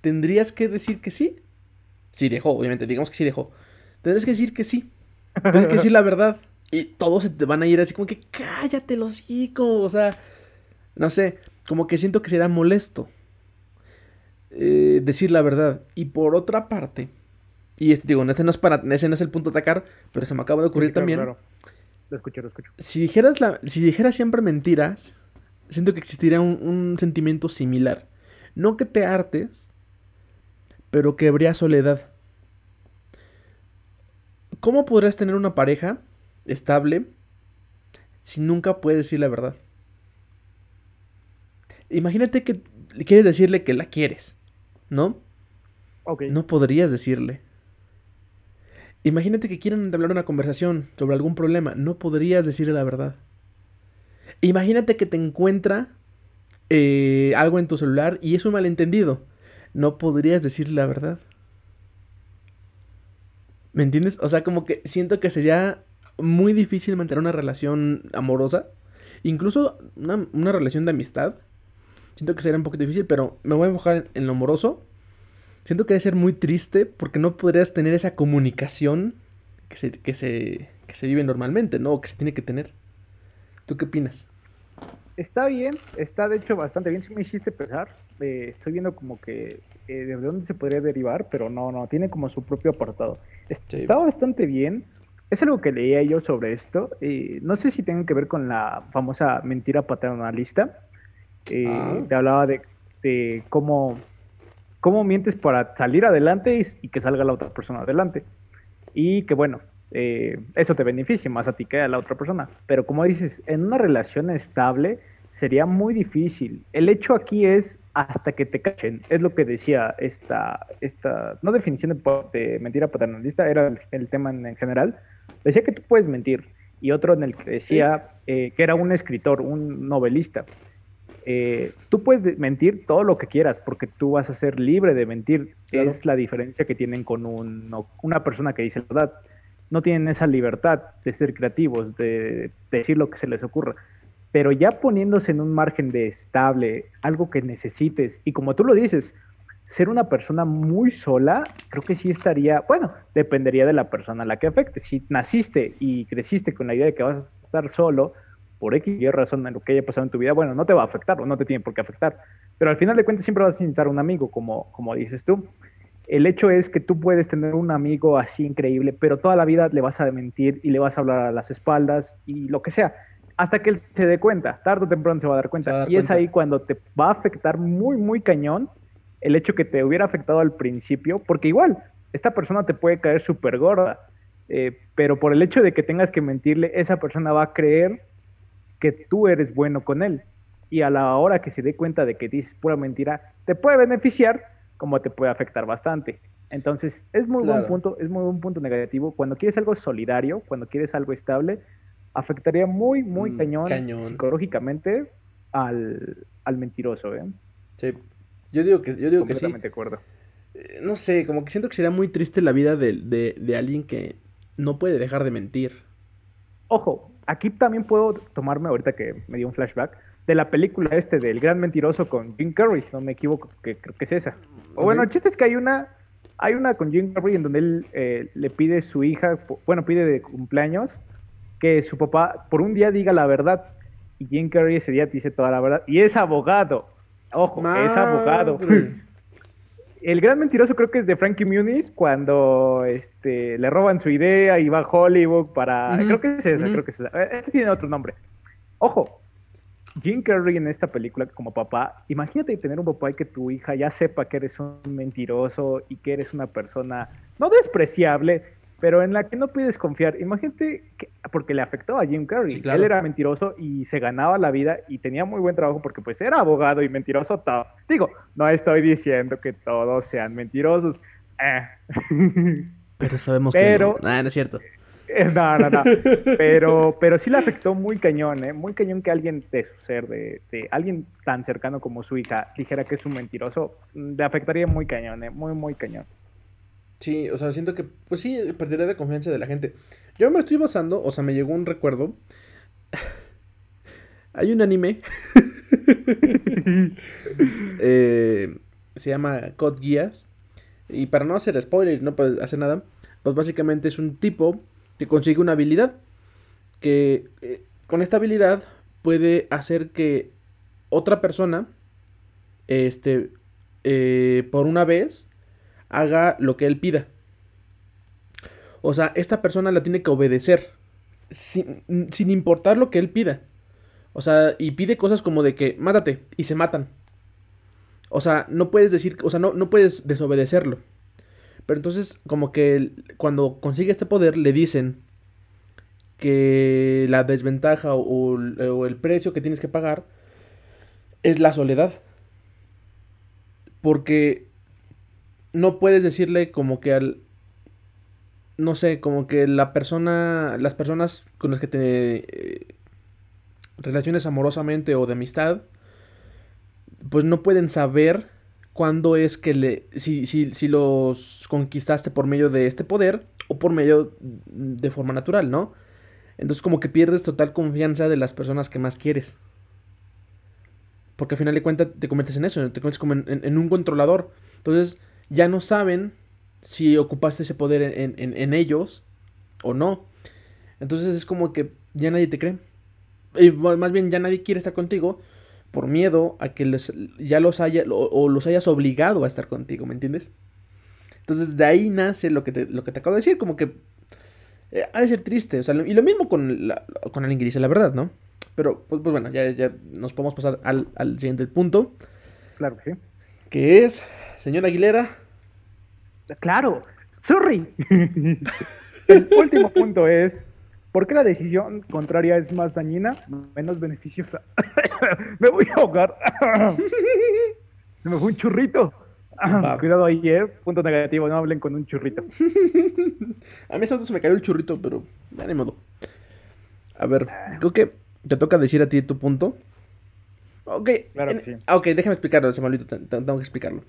tendrías que decir que sí. Sí dejó, obviamente. Digamos que sí dejó. Tendrías que decir que sí. Tendrías que decir la verdad. Y todos se te van a ir así como que cállate los hijos. O sea, no sé. Como que siento que será molesto. Eh, decir la verdad. Y por otra parte, y este, digo, este no es para, ese no es el punto de atacar, pero se me acaba de ocurrir también. Claro. Lo escucho, lo escucho. Si dijeras, la, si dijeras siempre mentiras, siento que existiría un, sentimiento similar. No que te hartes, pero que habría soledad. ¿Cómo podrías tener una pareja estable si nunca puedes decir la verdad? Imagínate que quieres decirle que la quieres, ¿no? No podrías decirle. Imagínate que quieren entablar una conversación sobre algún problema. No podrías decirle la verdad. Imagínate que te encuentra eh, algo en tu celular y es un malentendido. No podrías decirle la verdad. ¿Me entiendes? O sea, como que siento que sería muy difícil mantener una relación amorosa. Incluso una, una relación de amistad. Siento que sería un poco difícil, pero me voy a enfocar en lo amoroso Siento que debe ser muy triste porque no podrías tener esa comunicación que se, que se, que se vive normalmente, ¿no? O que se tiene que tener. ¿Tú qué opinas? Está bien, está de hecho bastante bien. Si me hiciste pensar, eh, estoy viendo como que eh, de dónde se podría derivar, pero no, no, tiene como su propio apartado. Está bastante bien. Es algo que leía yo sobre esto. Eh, no sé si tiene que ver con la famosa mentira paternalista. Ah. Te hablaba de, de cómo cómo mientes para salir adelante y, que salga la otra persona adelante. Y que bueno, eh, eso te beneficia más a ti que a la otra persona. Pero como dices, en una relación estable sería muy difícil. El hecho aquí es hasta que te cachen. Es lo que decía esta, esta no definición de, mentira paternalista, era el, tema en, general. Decía que tú puedes mentir. Y otro en el que decía eh, que era un escritor, un novelista eh, tú puedes mentir todo lo que quieras porque tú vas a ser libre de mentir. Es la diferencia que tienen con una persona que dice la verdad. No tienen esa libertad de ser creativos, de, decir lo que se les ocurra. Pero ya poniéndose en un margen de estable, algo que necesites, y como tú lo dices, ser una persona muy sola, creo que sí estaría, bueno, dependería de la persona a la que afecte. Si naciste y creciste con la idea de que vas a estar solo, por X y razón en lo que haya pasado en tu vida, bueno, no te va a afectar o no te tiene por qué afectar. Pero al final de cuentas siempre vas a necesitar un amigo, como, como dices tú. El hecho es que tú puedes tener un amigo así increíble, pero toda la vida le vas a mentir y le vas a hablar a las espaldas y lo que sea, hasta que él se dé cuenta, tarde o temprano se va a dar cuenta. y es ahí cuando te va a afectar muy, muy cañón el hecho que te hubiera afectado al principio, porque igual, esta persona te puede caer súper gorda, eh, pero por el hecho de que tengas que mentirle, esa persona va a creer que tú eres bueno con él. Y a la hora que se dé cuenta de que dices pura mentira, te puede beneficiar como te puede afectar bastante. Entonces, es muy buen punto, es muy buen punto negativo. Cuando quieres algo solidario, cuando quieres algo estable, afectaría muy, muy mm, cañón, psicológicamente al, mentiroso, ¿eh? Sí. Yo digo que, yo digo que sí. de acuerdo. Eh, no sé, como que siento que sería muy triste la vida de, de, de alguien que no puede dejar de mentir. Ojo, aquí también puedo tomarme ahorita que me dio un flashback de la película este del gran mentiroso con Jim Carrey, si no me equivoco, que creo que es esa. O bueno, el chiste es que hay una hay una con Jim Carrey en donde él eh, le pide a su hija, bueno, pide de cumpleaños, que su papá por un día diga la verdad. Y Jim Carrey ese día dice toda la verdad. Y es abogado. Ojo, es abogado. [LAUGHS] El gran mentiroso creo que es de Frankie Muniz cuando este, le roban su idea y va a Hollywood para... creo que es esa, creo que es esa. Este tiene otro nombre. Ojo, Jim Carrey en esta película como papá, imagínate tener un papá y que tu hija ya sepa que eres un mentiroso y que eres una persona no despreciable, pero en la que no puedes confiar. Imagínate que, porque le afectó a Jim Carrey. Él era mentiroso y se ganaba la vida y tenía muy buen trabajo porque pues era abogado y mentiroso todo. Digo, no estoy diciendo que todos sean mentirosos. Eh. Pero sabemos que no. Ah, no es cierto. [LAUGHS] No, no, no. Pero, pero sí le afectó muy cañón, ¿eh? Muy cañón que alguien de su ser, de, alguien tan cercano como su hija, dijera que es un mentiroso. Le afectaría muy cañón, ¿eh? Muy, muy cañón. Sí, o sea, siento que, pues sí, perdería la confianza de la gente. Yo me estoy basando, o sea, me llegó un recuerdo. [LAUGHS] Hay un anime. [LAUGHS] Eh, se llama Code Geass. Y para no hacer spoiler, no hacer nada, pues básicamente es un tipo que consigue una habilidad. Que eh, con esta habilidad puede hacer que otra persona, este, eh, por una vez, haga lo que él pida. O sea, esta persona la tiene que obedecer. Sin, sin, importar lo que él pida. O sea, y pide cosas como de que mátate y se matan. O sea, no puedes decir, o sea, no, no puedes desobedecerlo. Pero entonces, como que cuando consigue este poder, le dicen que la desventaja o, el precio que tienes que pagar es la soledad. Porque no puedes decirle como que al... No sé, como que la persona, las personas con las que te eh, relaciones amorosamente o de amistad, pues no pueden saber cuándo es que le, si, si, si los conquistaste por medio de este poder o por medio de forma natural, ¿no? Entonces como que pierdes total confianza de las personas que más quieres. Porque al final de cuentas te conviertes en eso, te conviertes como en, un controlador. Entonces ya no saben si ocupaste ese poder en, en, ellos o no. Entonces es como que ya nadie te cree. Y más bien ya nadie quiere estar contigo por miedo a que les, ya los haya o, los hayas obligado a estar contigo, ¿me entiendes? Entonces de ahí nace lo que te, lo que te acabo de decir, como que eh, ha de ser triste, o sea, y lo mismo con, la, con alguien que dice la verdad, ¿no? Pero pues, pues bueno, ya, ya, nos podemos pasar al, al siguiente punto. Claro que sí. Que es, señor Aguilera. Claro, sorry. [LAUGHS] El último punto es ¿Por qué la decisión contraria es más dañina, menos beneficiosa? [COUGHS] me voy a ahogar. Se [COUGHS] me fue un churrito. [COUGHS] Cuidado ahí, eh. Punto negativo, no hablen con un churrito. [LAUGHS] a mí se me cayó el churrito, pero ya ni modo. A ver, creo que te toca decir a ti tu punto. Ok, claro sí. Ah, ok, déjame explicarlo, se me tengo que explicarlo.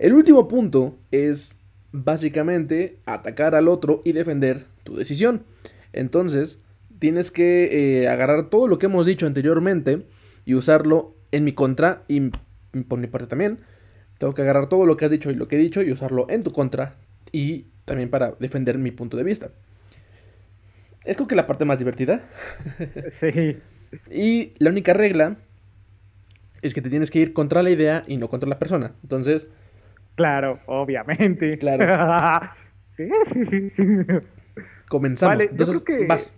El último punto es básicamente atacar al otro y defender tu decisión. Entonces, tienes que eh, agarrar todo lo que hemos dicho anteriormente y usarlo en mi contra y por mi parte también. Tengo que agarrar todo lo que has dicho y lo que he dicho y usarlo en tu contra y también para defender mi punto de vista. Es como que la parte más divertida. [LAUGHS] [LAUGHS] Sí. y la única regla es que te tienes que ir contra la idea y no contra la persona. Entonces... Claro, obviamente. Claro. [LAUGHS] Comenzamos. yo creo que, vas.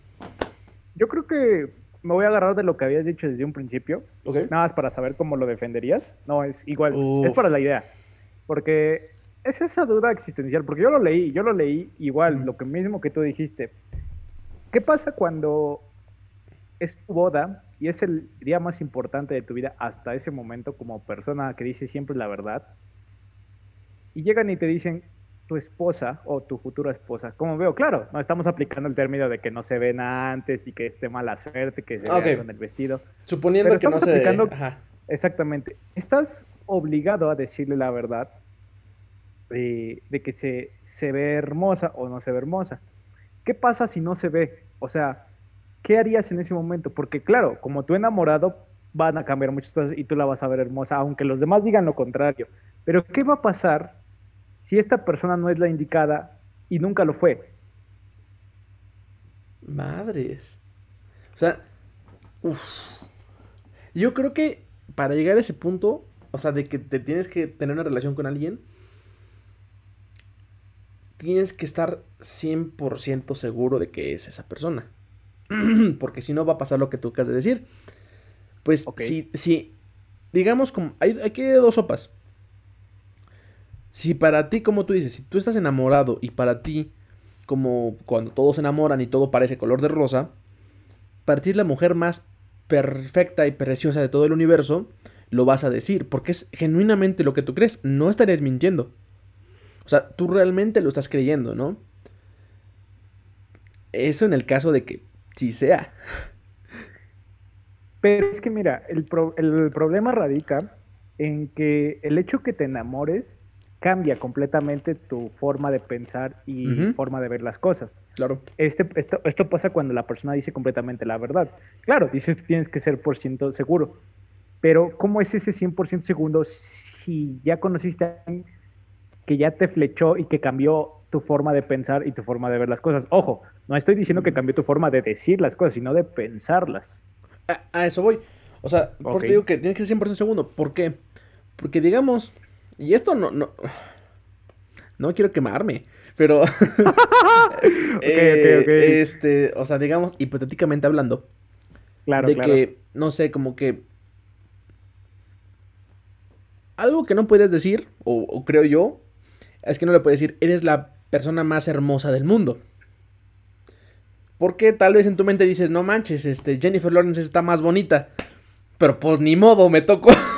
Yo creo que me voy a agarrar de lo que habías dicho desde un principio. Nada más para saber cómo lo defenderías. No, es igual. Es para la idea. Porque es esa duda existencial. Porque yo lo leí, yo lo leí igual, lo que mismo que tú dijiste. ¿Qué pasa cuando es tu boda y es el día más importante de tu vida hasta ese momento como persona que dice siempre la verdad? Y llegan y te dicen, tu esposa o tu futura esposa. Como veo, claro, no estamos aplicando el término de que no se ven antes y que esté mala suerte, que se vean con el vestido. Suponiendo que no se... Ajá. Exactamente. Estás obligado a decirle la verdad de, que se, se ve hermosa o no se ve hermosa. ¿Qué pasa si no se ve? O sea, ¿qué harías en ese momento? Porque claro, como tú enamorado, van a cambiar muchas cosas y tú la vas a ver hermosa, aunque los demás digan lo contrario. Pero ¿qué va a pasar si esta persona no es la indicada y nunca lo fue? Madres. O sea, uff. Yo creo que para llegar a ese punto, o sea, de que te tienes que tener una relación con alguien, tienes que estar 100% seguro de que es esa persona. [CLEARS THROAT] Porque si no va a pasar lo que tú acabas de decir. Pues si, si, digamos, como, hay, aquí dos sopas. Si para ti, como tú dices, si tú estás enamorado y para ti, como cuando todos se enamoran y todo parece color de rosa, para ti es la mujer más perfecta y preciosa de todo el universo, lo vas a decir, porque es genuinamente lo que tú crees, no estarías mintiendo. O sea, tú realmente lo estás creyendo, ¿no? Eso en el caso de que sí sea. Pero es que mira, el, el problema radica en que el hecho que te enamores cambia completamente tu forma de pensar y forma de ver las cosas. Claro. Este, esto, esto pasa cuando la persona dice completamente la verdad. Claro, dices que tienes que ser por ciento seguro. Pero, ¿cómo es ese 100% seguro si ya conociste a alguien que ya te flechó y que cambió tu forma de pensar y tu forma de ver las cosas? Ojo, no estoy diciendo que cambió tu forma de decir las cosas, sino de pensarlas. A, eso voy. O sea, por eso digo que tienes que ser 100% seguro. ¿Por qué? Porque digamos, y esto no, no, no quiero quemarme, pero, [LAUGHS] eh, este, o sea, digamos, hipotéticamente hablando, claro, de que, no sé, como que algo que no puedes decir, o, creo yo, es que no le puedes decir, eres la persona más hermosa del mundo. Porque tal vez en tu mente dices, no manches, este, Jennifer Lawrence está más bonita. Pero pues ni modo, me tocó. [LAUGHS]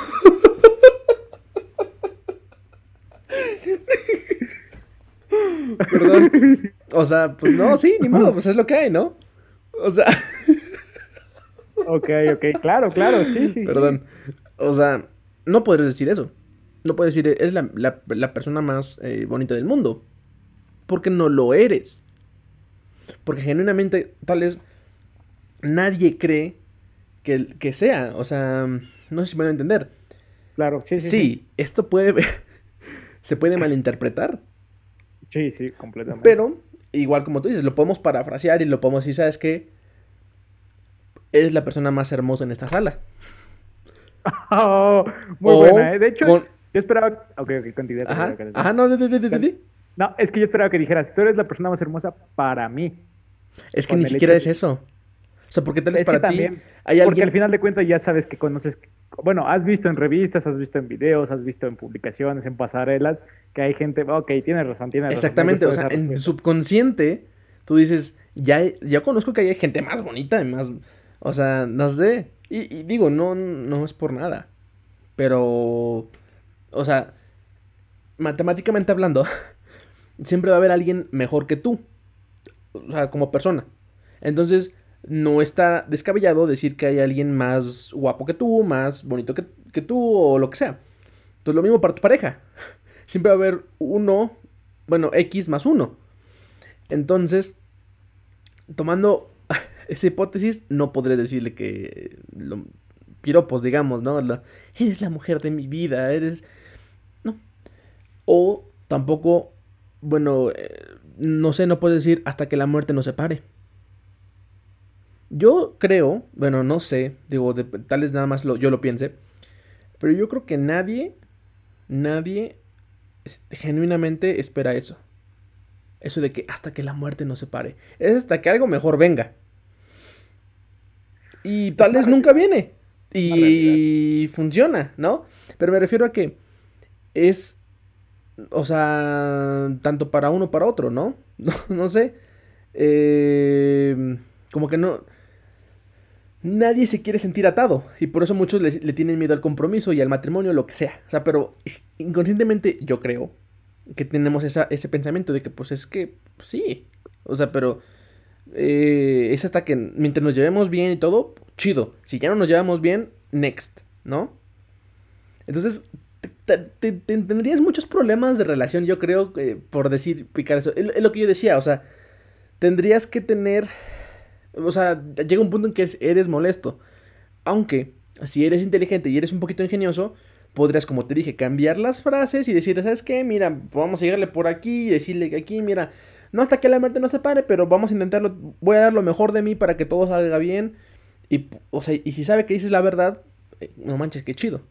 [LAUGHS] Perdón. O sea, pues no, sí, ni modo, pues es lo que hay, ¿no? O sea. Ok, ok, claro, claro, sí, sí. Perdón. O sea, no puedes decir eso. No puedes decir, eres la, persona más eh, bonita del mundo. Porque no lo eres. Porque genuinamente, tal vez, nadie cree que, que sea. O sea, no sé si me van a entender. Claro, sí, sí. Sí, esto puede. [LAUGHS] se puede malinterpretar. Sí, sí, completamente. Pero, igual como tú dices, lo podemos parafrasear y lo podemos decir, ¿sabes qué? Eres la persona más hermosa en esta sala. [LAUGHS] Oh, muy buena, ¿eh? De hecho, yo esperaba... Ok, ok, continúa. Ajá, ajá no, de, de, de, No, es que yo esperaba que dijeras, tú eres la persona más hermosa para mí. Es que ni siquiera es eso. O sea, porque tal vez para ti hay Porque al final de cuentas ya sabes que conoces, bueno, has visto en revistas, has visto en videos, has visto en publicaciones, en pasarelas, que hay gente, ok, tienes razón, tienes razón. Exactamente, o sea, en subconsciente tú dices, ya, ya conozco que hay gente más bonita y más, o sea, no sé, y, digo, no, no es por nada, pero, o sea, matemáticamente hablando, [LAUGHS] siempre va a haber alguien mejor que tú, o sea, como persona. Entonces, no está descabellado decir que hay alguien más guapo que tú, más bonito que, que tú o lo que sea. Entonces lo mismo para tu pareja. [LAUGHS] Siempre va a haber uno, bueno, X más uno. Entonces, tomando [LAUGHS] esa hipótesis, no podré decirle que lo, piropos, digamos, ¿no? eres la mujer de mi vida, eres... No. O tampoco, bueno, eh, no sé, no puedo decir hasta que la muerte nos separe. Yo creo, bueno, no sé, digo, tal vez nada más yo lo piense, pero yo creo que nadie, nadie genuinamente espera eso. Eso de que hasta que la muerte nos separe. Es hasta que algo mejor venga. Y tal vez nunca viene. Y funciona, ¿no? Pero me refiero a que es, o sea, tanto para uno para otro, ¿no? [LAUGHS] No, no sé. Eh, como que no nadie se quiere sentir atado. Y por eso muchos le, tienen miedo al compromiso y al matrimonio, lo que sea. O sea, pero inconscientemente yo creo que tenemos ese pensamiento de que pues es que pues, sí. O sea, pero eh, es hasta que mientras nos llevemos bien y todo, chido. Si ya no nos llevamos bien, next, ¿no? Entonces, tendrías muchos problemas de relación, yo creo, eh, por decir, picar eso. es lo que yo decía, o sea, tendrías que tener o sea, llega un punto en que eres molesto. Aunque, si eres inteligente y eres un poquito ingenioso, podrías, como te dije, cambiar las frases y decir, ¿sabes qué? Mira, vamos a llegarle por aquí y decirle que aquí, mira, no hasta que la muerte no se pare, pero vamos a intentarlo, voy a dar lo mejor de mí para que todo salga bien. Y, o sea, y si sabe que dices la verdad, eh, no manches, qué chido.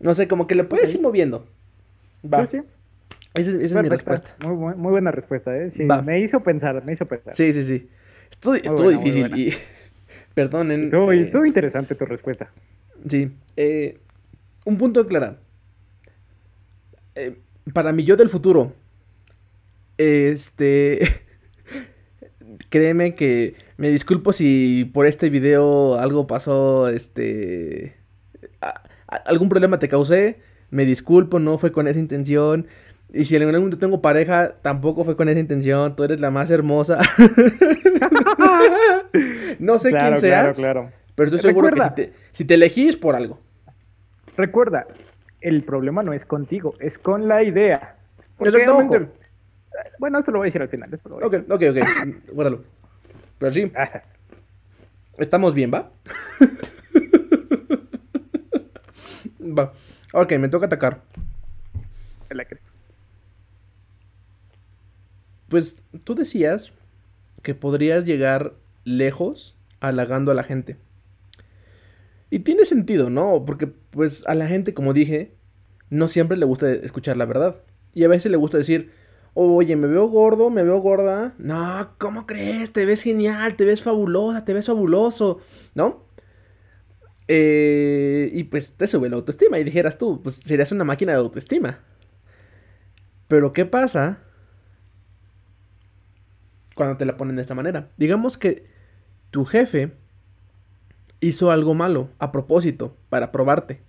No sé, como que le puedes ir moviendo. Va. Sí, Esa, es mi respuesta. Muy, muy, buena respuesta, ¿eh? Sí, me hizo pensar, me hizo pensar. Sí, sí, sí. Estuvo, difícil y... [LAUGHS] Perdonen. Estuvo, eh, estuvo, interesante tu respuesta. Sí. Eh, un punto de clara. Eh, para mi yo del futuro, este... [LAUGHS] créeme que me disculpo si por este video algo pasó, este... algún problema te causé. Me disculpo, no fue con esa intención. Y si en algún momento tengo pareja, tampoco fue con esa intención. Tú eres la más hermosa. [LAUGHS] no sé quién seas. Claro, claro. Pero estoy seguro que si te, si te elegís por algo. Recuerda, el problema no es contigo, es con la idea. Exactamente. bueno, esto lo voy a decir al final. Esto lo Ok, ok, ok. Guárdalo. Pero sí. Estamos bien, ¿va? [LAUGHS] va. Ok, me toca atacar. Pues tú decías que podrías llegar lejos halagando a la gente. Y tiene sentido, ¿no? Porque pues a la gente, como dije, no siempre le gusta escuchar la verdad. Y a veces le gusta decir, oye, me veo gordo, me veo gorda. No, ¿cómo crees? Te ves genial, te ves fabulosa, te ves fabuloso, ¿no? Eh, y pues te sube la autoestima y dijeras tú, pues serías una máquina de autoestima. Pero ¿qué pasa cuando te la ponen de esta manera? Digamos que tu jefe hizo algo malo a propósito para probarte.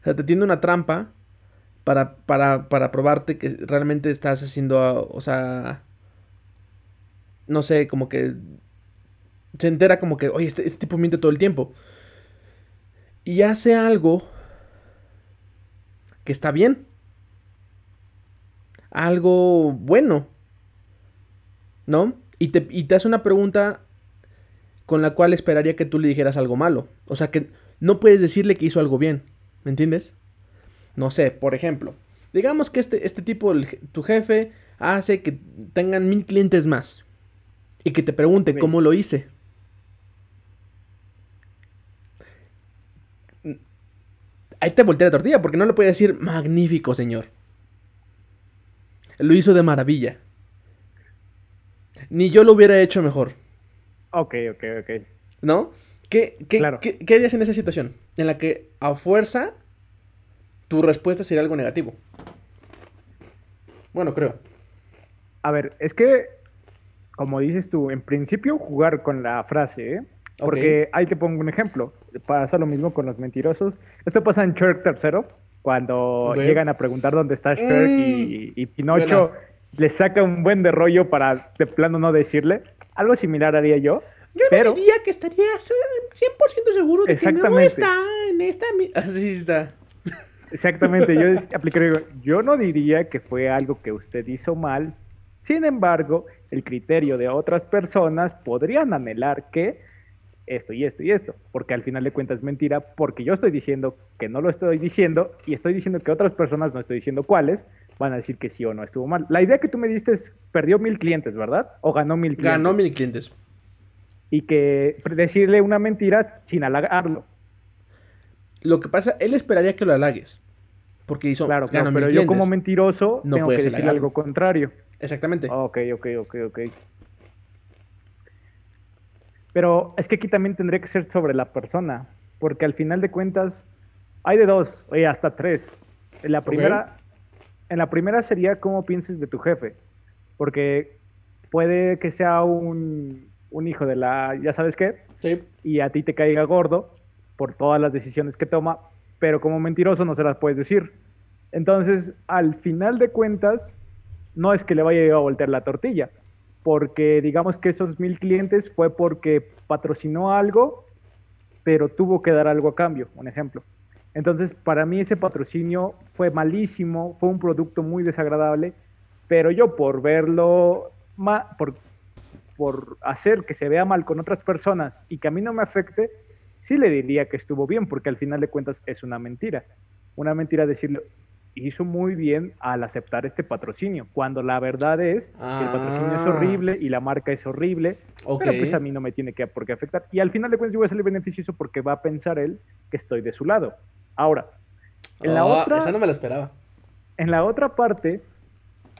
O sea, te tiene una trampa para, para, para probarte que realmente estás haciendo, o sea, no sé, como que se entera como que, oye, este, este tipo miente todo el tiempo. Y hace algo que está bien. Algo bueno. ¿No? Y te, y te hace una pregunta con la cual esperaría que tú le dijeras algo malo. O sea que no puedes decirle que hizo algo bien. ¿Me entiendes? No sé, por ejemplo, digamos que este, este tipo, tu jefe, hace que tengan mil clientes más. Y que te pregunte cómo lo hice. Ahí te voltea la tortilla, porque no le puede decir magnífico, señor. Lo hizo de maravilla. Ni yo lo hubiera hecho mejor. Ok, ok, ok. ¿No? ¿Qué, qué, harías en esa situación? En la que a fuerza tu respuesta sería algo negativo. Bueno, creo. A ver, es que, como dices tú, en principio jugar con la frase, ¿eh? Porque ahí te pongo un ejemplo. Pasa lo mismo con los mentirosos. Esto pasa en Shrek tercero, cuando llegan a preguntar dónde está Shrek y, mm. Pinocho le saca un buen de rollo para de plano no decirle. Algo similar haría yo. Yo pero... diría que estaría 100% seguro de que no está en esta... Así está. Exactamente, yo [LAUGHS] aplicaría, yo no diría que fue algo que usted hizo mal, sin embargo, el criterio de otras personas podrían anhelar que esto y esto y esto, porque al final de cuentas es mentira, porque yo estoy diciendo que no lo estoy diciendo y estoy diciendo que otras personas, no estoy diciendo cuáles, van a decir que sí o no estuvo mal. La idea que tú me diste es, perdió mil clientes, ¿verdad? O ganó mil clientes. Ganó mil clientes. Y que decirle una mentira sin halagarlo. Lo que pasa, él esperaría que lo halagues. Porque hizo. Claro, claro pero yo como mentiroso no tengo que decir algo contrario. Exactamente. Ok, ok, ok, ok. Pero es que aquí también tendría que ser sobre la persona. Porque al final de cuentas, hay de dos, oye, hasta tres. La primera, en la primera sería cómo pienses de tu jefe. Porque puede que sea un, un hijo de la, ya sabes qué, sí. y a ti te caiga gordo por todas las decisiones que toma, pero como mentiroso no se las puedes decir. Entonces, al final de cuentas, no es que le vaya a voltear la tortilla, porque digamos que esos mil clientes fue porque patrocinó algo, pero tuvo que dar algo a cambio, un ejemplo. Entonces, para mí ese patrocinio fue malísimo, fue un producto muy desagradable, pero yo por verlo, por, por hacer que se vea mal con otras personas y que a mí no me afecte, sí le diría que estuvo bien, porque al final de cuentas es una mentira. Una mentira decirle, hizo muy bien al aceptar este patrocinio, cuando la verdad es que el patrocinio es ah. horrible y la marca es horrible, pero pues a mí no me tiene que por qué afectar. Y al final de cuentas yo voy a salir beneficioso porque va a pensar él que estoy de su lado. Ahora, en la oh, otra... Esa no me la esperaba. En la otra parte,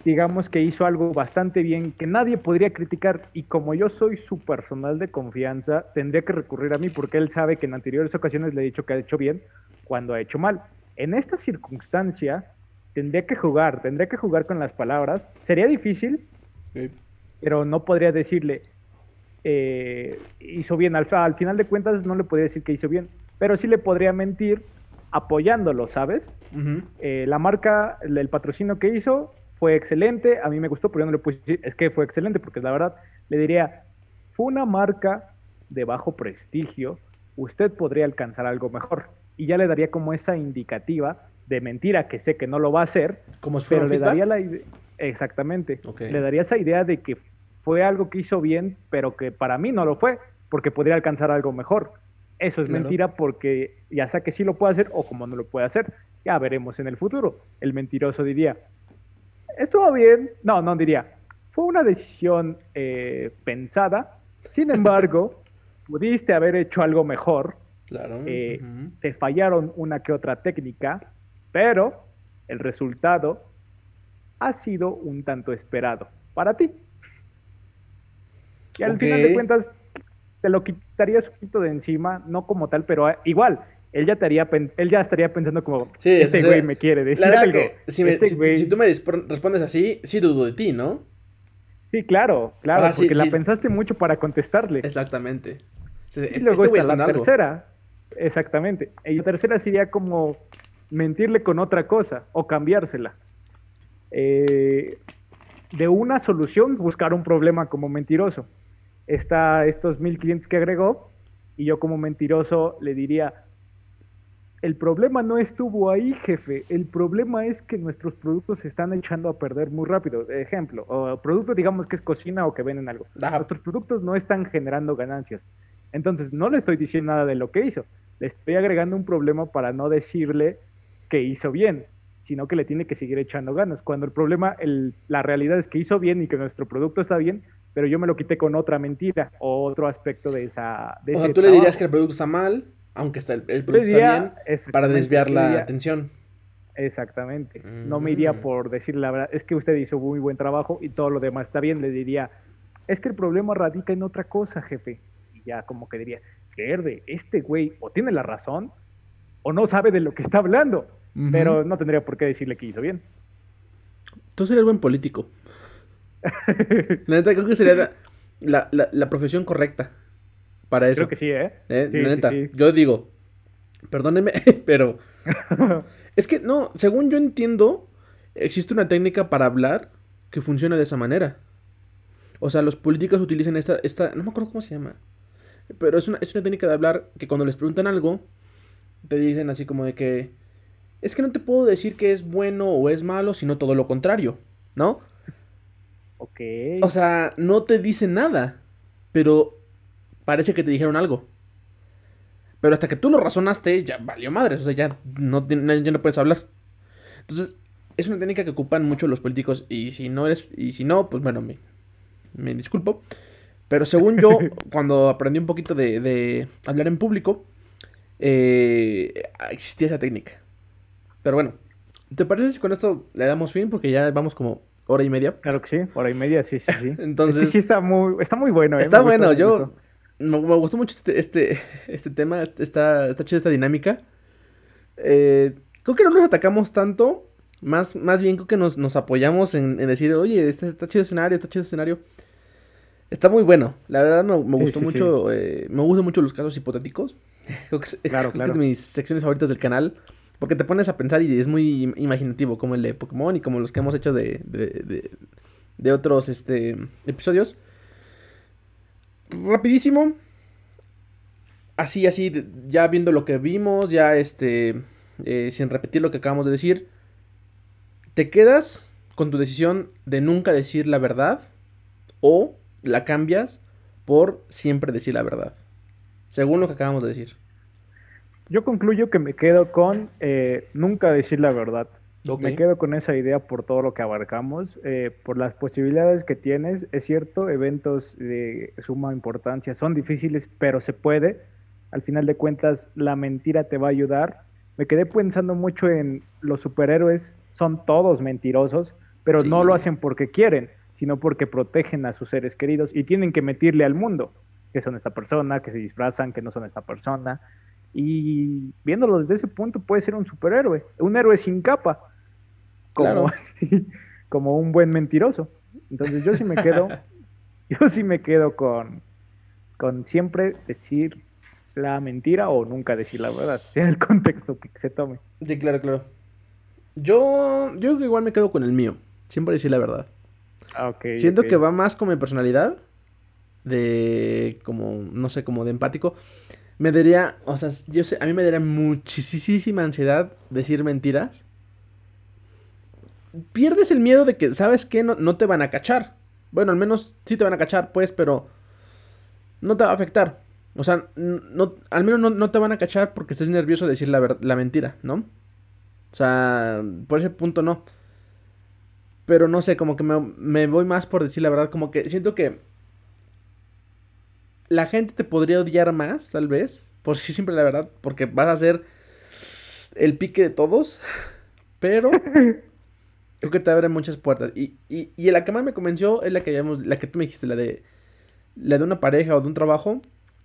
digamos que hizo algo bastante bien que nadie podría criticar y como yo soy su personal de confianza, tendría que recurrir a mí porque él sabe que en anteriores ocasiones le he dicho que ha hecho bien cuando ha hecho mal. En esta circunstancia, tendría que jugar, tendría que jugar con las palabras. Sería difícil, pero no podría decirle, eh, hizo bien. Al, al, final de cuentas, no le podría decir que hizo bien, pero sí le podría mentir apoyándolo, ¿sabes? Eh, la marca, el, patrocinio que hizo fue excelente. A mí me gustó, pero yo no le puse es que fue excelente, porque la verdad le diría, fue una marca de bajo prestigio, usted podría alcanzar algo mejor y ya le daría como esa indicativa de mentira que sé que no lo va a hacer, como si pero le daría la idea, exactamente, le daría esa idea de que fue algo que hizo bien, pero que para mí no lo fue, porque podría alcanzar algo mejor. Eso es mentira porque ya sea que sí lo puede hacer o como no lo puede hacer, ya veremos en el futuro. El mentiroso diría, estuvo bien, no, no diría, fue una decisión eh, pensada, sin embargo, [LAUGHS] pudiste haber hecho algo mejor, Claro. Eh, te fallaron una que otra técnica, pero el resultado ha sido un tanto esperado para ti. Y al final de cuentas, te lo quitarías un poquito de encima, no como tal, pero ah, igual, él ya, él ya estaría pensando como, sí, este güey me quiere decir algo. si, este tú me respondes así, sí dudo de ti, ¿no? Sí, claro, claro, porque la pensaste mucho para contestarle. Exactamente. y este luego está la tercera, Exactamente. Y la tercera sería como mentirle con otra cosa o cambiársela. Eh, de una solución, buscar un problema como mentiroso. Está estos mil clientes que agregó y yo como mentiroso le diría, el problema no estuvo ahí, jefe. El problema es que nuestros productos se están echando a perder muy rápido. Ejemplo, o producto digamos que es cocina o que venden algo. Nuestros productos no están generando ganancias. Entonces, no le estoy diciendo nada de lo que hizo. Le estoy agregando un problema para no decirle que hizo bien, sino que le tiene que seguir echando ganas. Cuando el problema, la realidad es que hizo bien y que nuestro producto está bien, pero yo me lo quité con otra mentira o otro aspecto de esa. o sea, tú le dirías que el producto está mal, aunque está el, producto está bien, para desviar la atención. Exactamente. No me iría mm. por decir la verdad, es que usted hizo muy buen trabajo y todo lo demás está bien. Le diría, es que el problema radica en otra cosa, jefe ya como que diría, verde, este güey o tiene la razón o no sabe de lo que está hablando, pero no tendría por qué decirle que hizo bien. Tú serías buen político. [LAUGHS] la neta, creo que sería la, profesión correcta para eso. Creo que sí, ¿eh? ¿Eh? la neta, yo digo, perdóneme, [LAUGHS] pero... [LAUGHS] es que, no, según yo entiendo, existe una técnica para hablar que funciona de esa manera. O sea, los políticos utilizan esta, esta, no me acuerdo cómo se llama. Pero es una, es una técnica de hablar que cuando les preguntan algo, te dicen así como de que es que no te puedo decir que es bueno o es malo, sino todo lo contrario, ¿no? Ok. O sea, no te dicen nada, pero parece que te dijeron algo. Pero hasta que tú lo razonaste, ya valió madres, o sea, ya no, ya no puedes hablar. Entonces, es una técnica que ocupan mucho los políticos y si no eres, y si no, pues bueno, me, me disculpo. Pero según yo, [LAUGHS] cuando aprendí un poquito de, hablar en público, eh, existía esa técnica. Pero bueno, ¿te parece si con esto le damos fin? Porque ya vamos como hora y media. Claro que sí, hora y media, sí, sí, sí. [LAUGHS] Entonces... Sí, está muy, está muy bueno. ¿eh? Está bueno, yo... Me, gustó mucho este, este, [LAUGHS] este tema, está, está chida esta dinámica. Eh, creo que no nos atacamos tanto, más, más bien creo que nos, nos apoyamos en, decir, oye, este está chido escenario, está chido escenario. Está muy bueno. La verdad me, gustó mucho. Eh, me gustan mucho los casos hipotéticos. [LAUGHS] creo que, es, claro, de mis secciones favoritas del canal. Porque te pones a pensar y es muy imaginativo, como el de Pokémon y como los que hemos hecho de, de, de, otros este, episodios. Rapidísimo. Así, así, ya viendo lo que vimos, ya este, eh, sin repetir lo que acabamos de decir. Te quedas con tu decisión de nunca decir la verdad o la cambias por siempre decir la verdad. Según lo que acabamos de decir. Yo concluyo que me quedo con eh, nunca decir la verdad. Me quedo con esa idea por todo lo que abarcamos, eh, por las posibilidades que tienes. Es cierto, eventos de suma importancia son difíciles, pero se puede. Al final de cuentas, la mentira te va a ayudar. Me quedé pensando mucho en los superhéroes, son todos mentirosos, pero no lo hacen porque quieren, sino porque protegen a sus seres queridos y tienen que metirle al mundo que son esta persona, que se disfrazan, que no son esta persona. Y viéndolo desde ese punto puede ser un superhéroe, un héroe sin capa como, [LAUGHS] como un buen mentiroso. Entonces yo sí me quedo, [LAUGHS] yo sí me quedo con, con siempre decir la mentira o nunca decir la verdad, en el contexto que se tome. Sí, claro, claro. Yo, yo igual me quedo con el mío, siempre decir la verdad. Ah, Siento que va más con mi personalidad, de como, no sé, como de empático. Me daría, o sea, yo sé, a mí me daría muchísima ansiedad decir mentiras pierdes el miedo de que, ¿sabes qué? No, te van a cachar. Bueno, al menos sí te van a cachar, pues, pero no te va a afectar. O sea, no, al menos no, te van a cachar porque estés nervioso de decir la, la mentira, ¿no? O sea, por ese punto no. Pero no sé, como que me, me, voy más por decir la verdad. Como que siento que la gente te podría odiar más, tal vez. Por si siempre la verdad. Porque vas a ser el pique de todos. Pero [LAUGHS] creo que te abre muchas puertas. Y, y, y la que más me convenció es la que la que tú me dijiste, la de la de una pareja o de un trabajo.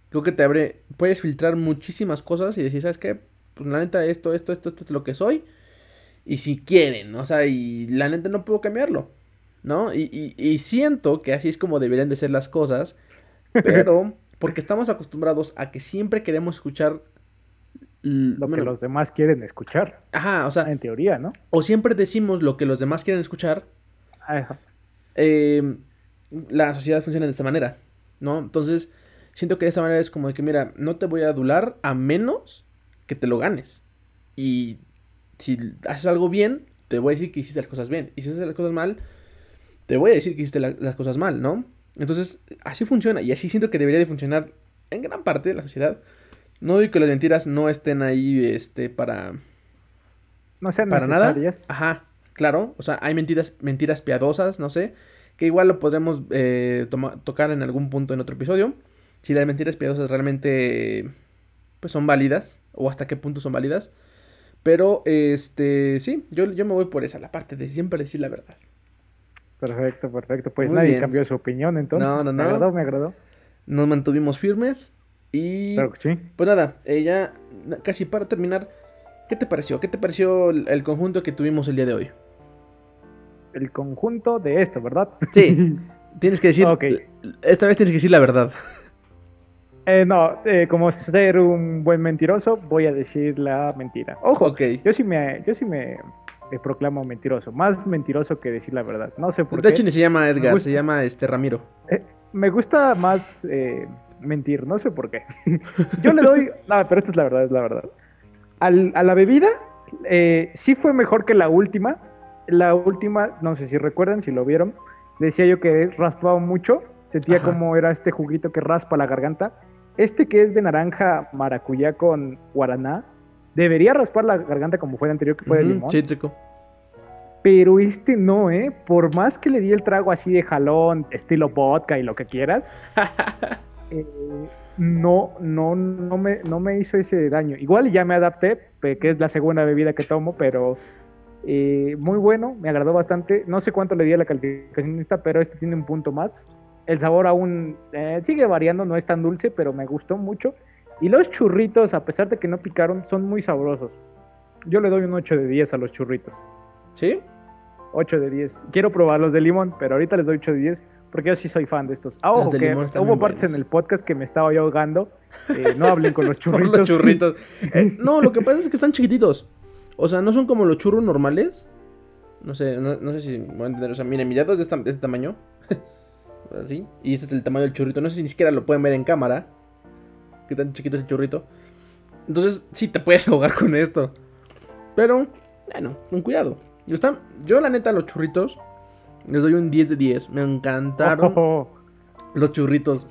Creo que te abre, puedes filtrar muchísimas cosas y decir, ¿sabes qué? Pues la neta, esto, esto, esto, esto es lo que soy. Y si quieren, o sea, y la neta no puedo cambiarlo, ¿no? Y, y, y siento que así es como deberían de ser las cosas, pero [LAUGHS] porque estamos acostumbrados a que siempre queremos escuchar lo que los demás quieren escuchar. Ajá, o sea. En teoría, ¿no? O siempre decimos lo que los demás quieren escuchar. Ajá. Em, la sociedad funciona de esta manera, ¿no? Entonces, siento que de esta manera es como de que, mira, no te voy a adular a menos que te lo ganes. Y si haces algo bien, te voy a decir que hiciste las cosas bien. Y si haces las cosas mal, te voy a decir que hiciste las cosas mal, ¿no? Entonces, así funciona. Y así siento que debería de funcionar en gran parte de la sociedad. No digo que las mentiras no estén ahí este, para. No sean para nada. Ajá, claro. O sea, hay mentiras, mentiras piadosas, no sé. Que igual lo podremos eh, tocar en algún punto en otro episodio. Si las mentiras piadosas realmente pues son válidas. O hasta qué punto son válidas. Pero este sí, yo, yo me voy por esa, la parte de siempre decir la verdad. Perfecto, perfecto. Pues nadie cambió su opinión entonces. No, no, no. Me agradó, me agradó. Nos mantuvimos firmes. Y pues nada, eh, ya casi para terminar, ¿qué te pareció? ¿Qué te pareció el, conjunto que tuvimos el día de hoy? El conjunto de esto, ¿verdad? Sí, [LAUGHS] tienes que decir, esta vez tienes que decir la verdad. Eh, no, eh, como ser un buen mentiroso, voy a decir la mentira. Ojo, yo sí me, yo sí me, proclamo mentiroso, más mentiroso que decir la verdad. No sé por qué. De hecho ni se llama Edgar, se llama este Ramiro. me gusta más mentir, no sé por qué. [LAUGHS] Yo le doy, no, pero esta es la verdad, es la verdad. Al, a la bebida, eh, sí fue mejor que la última. La última, no sé si recuerdan, si lo vieron, decía yo que raspaba mucho, sentía como era este juguito que raspa la garganta. Este que es de naranja maracuyá con guaraná, debería raspar la garganta como fue el anterior que fue de limón. Cítrico. Pero este no, ¿eh? Por más que le di el trago así de jalón, estilo vodka y lo que quieras, [LAUGHS] Eh, no, no, no me, no me hizo ese daño. Igual ya me adapté, que es la segunda bebida que tomo, pero eh, muy bueno, me agradó bastante. No sé cuánto le di a la calificación esta, pero este tiene un punto más. El sabor aún eh, sigue variando, no es tan dulce, pero me gustó mucho. Y los churritos, a pesar de que no picaron, son muy sabrosos. Yo le doy un 8 de 10 a los churritos. ¿Sí? 8 de 10. Quiero probar los de limón, pero ahorita les doy 8 de 10 porque yo sí soy fan de estos. Ah, ojo, que hubo partes en el podcast que me estaba yo ahogando. Eh, no hablen con los [LAUGHS] churritos. los churritos. [LAUGHS] Eh, no, lo que pasa es que están chiquititos. O sea, no son como los churros normales. No sé, no, sé si voy a entender. O sea, miren, mi dedo es de, este tamaño. [LAUGHS] Así. Y este es el tamaño del churrito. No sé si ni siquiera lo pueden ver en cámara. Qué tan chiquito es el churrito. Entonces, sí te puedes [LAUGHS] ahogar con esto. Pero, bueno, con cuidado. Están, yo, la neta, los churritos les doy un 10 de 10. Me encantaron [LAUGHS] los churritos.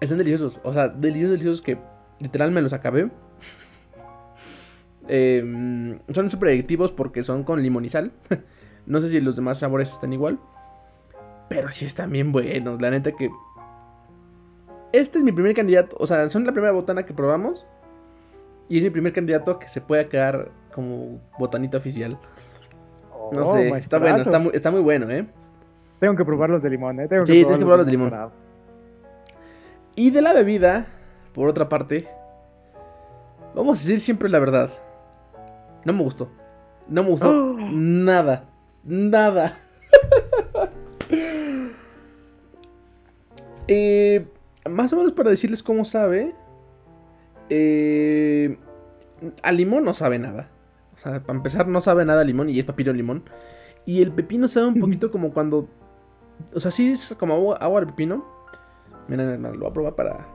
Están deliciosos. O sea, deliciosos, deliciosos que literal me los acabé. [LAUGHS] Em, son súper adictivos porque son con limón y sal. no sé si los demás sabores están igual. Pero sí están bien buenos. La neta que... Este es mi primer candidato. O sea, son la primera botana que probamos. Y es mi primer candidato que se pueda quedar como botanita oficial. no oh, sé, está bueno, está muy, está muy bueno, ¿eh? Tengo que probar los de limón, ¿eh? Tengo sí, tienes que probar los de limón. Y de la bebida, por otra parte, vamos a decir siempre la verdad. No me gustó. No me gustó [GASPS] nada. Nada. [LAUGHS] Eh, más o menos para decirles cómo sabe. Eh, a limón no sabe nada. O sea, para empezar, no sabe nada a limón y es papiro limón. Y el pepino sabe un poquito como cuando. O sea, sí es como agua, de pepino. Miren, lo voy a probar para.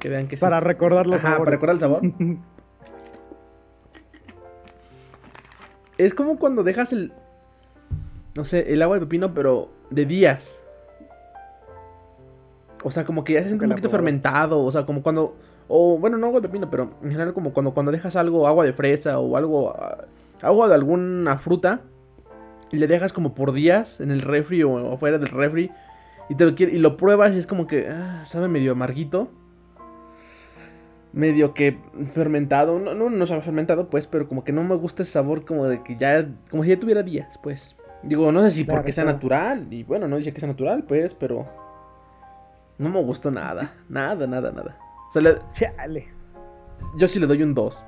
que vean que Para recordar los Ajá, para recordar el sabor. [LAUGHS] es como cuando dejas el. No sé, el agua de pepino, pero de días. O sea, como que ya se siente un poquito fermentado. O sea, como cuando. O bueno, no agua de pepino, pero en general como cuando, cuando dejas algo, agua de fresa o algo. Ah, agua de alguna fruta. Y le dejas como por días en el refri o afuera del refri. Y te lo y lo pruebas y es como que. Ah, sabe medio amarguito. Medio que fermentado. No, no, no sabe fermentado, pues, pero como que no me gusta ese sabor como de que ya. Como si ya tuviera días, pues. Digo, no sé si porque sea natural. Y bueno, no dice que sea natural, pues, pero. No me gustó nada. Nada, nada, nada. O sea, le... Chale. Yo sí le doy un 2.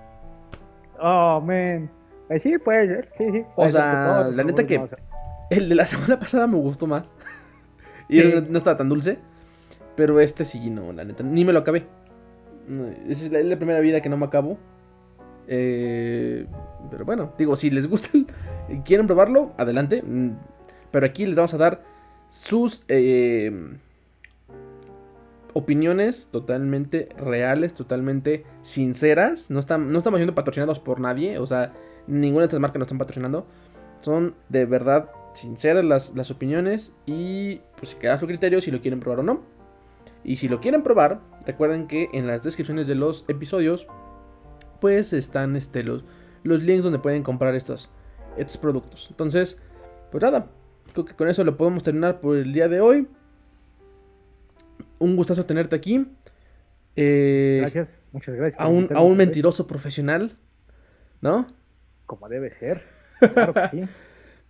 Oh, man. Eh, sí, puede ser. Sí, sí. o sea, la neta que el de la [LAUGHS] semana pasada me gustó más. y no, estaba tan dulce. Pero este sí, no, la neta. Ni me lo acabé. Esa es la, primera vida que no me acabo. Eh, pero bueno, digo, si les gusta y quieren probarlo, adelante. Mm, pero aquí les vamos a dar sus eh, opiniones totalmente reales, totalmente sinceras. No, están, no estamos siendo patrocinados por nadie. O sea, ninguna de estas marcas nos están patrocinando. Son de verdad sinceras las, opiniones. Y pues queda su criterio si lo quieren probar o no. Y si lo quieren probar, recuerden que en las descripciones de los episodios, pues están este, los, los links donde pueden comprar estos, estos productos. Entonces, pues nada, creo que con eso lo podemos terminar por el día de hoy un gustazo tenerte aquí. Eh, gracias, muchas gracias. A un, a un mentiroso profesional, ¿no? Como debe ser. Claro que sí.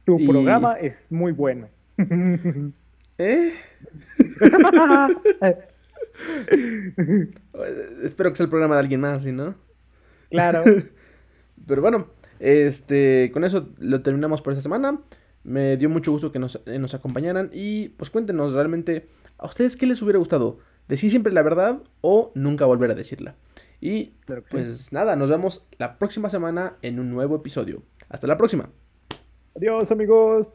Tu programa es muy bueno. [LAUGHS] ¿Eh? [LAUGHS] Espero que sea el programa de alguien más, ¿sí, no? Claro. [LAUGHS] Pero bueno, este, con eso lo terminamos por esta semana. Me dio mucho gusto que nos, eh, nos acompañaran y pues cuéntenos realmente ¿A ustedes qué les hubiera gustado? ¿Decir siempre la verdad o nunca volver a decirla? Y pues nada, nos vemos la próxima semana en un nuevo episodio. Hasta la próxima. Adiós amigos.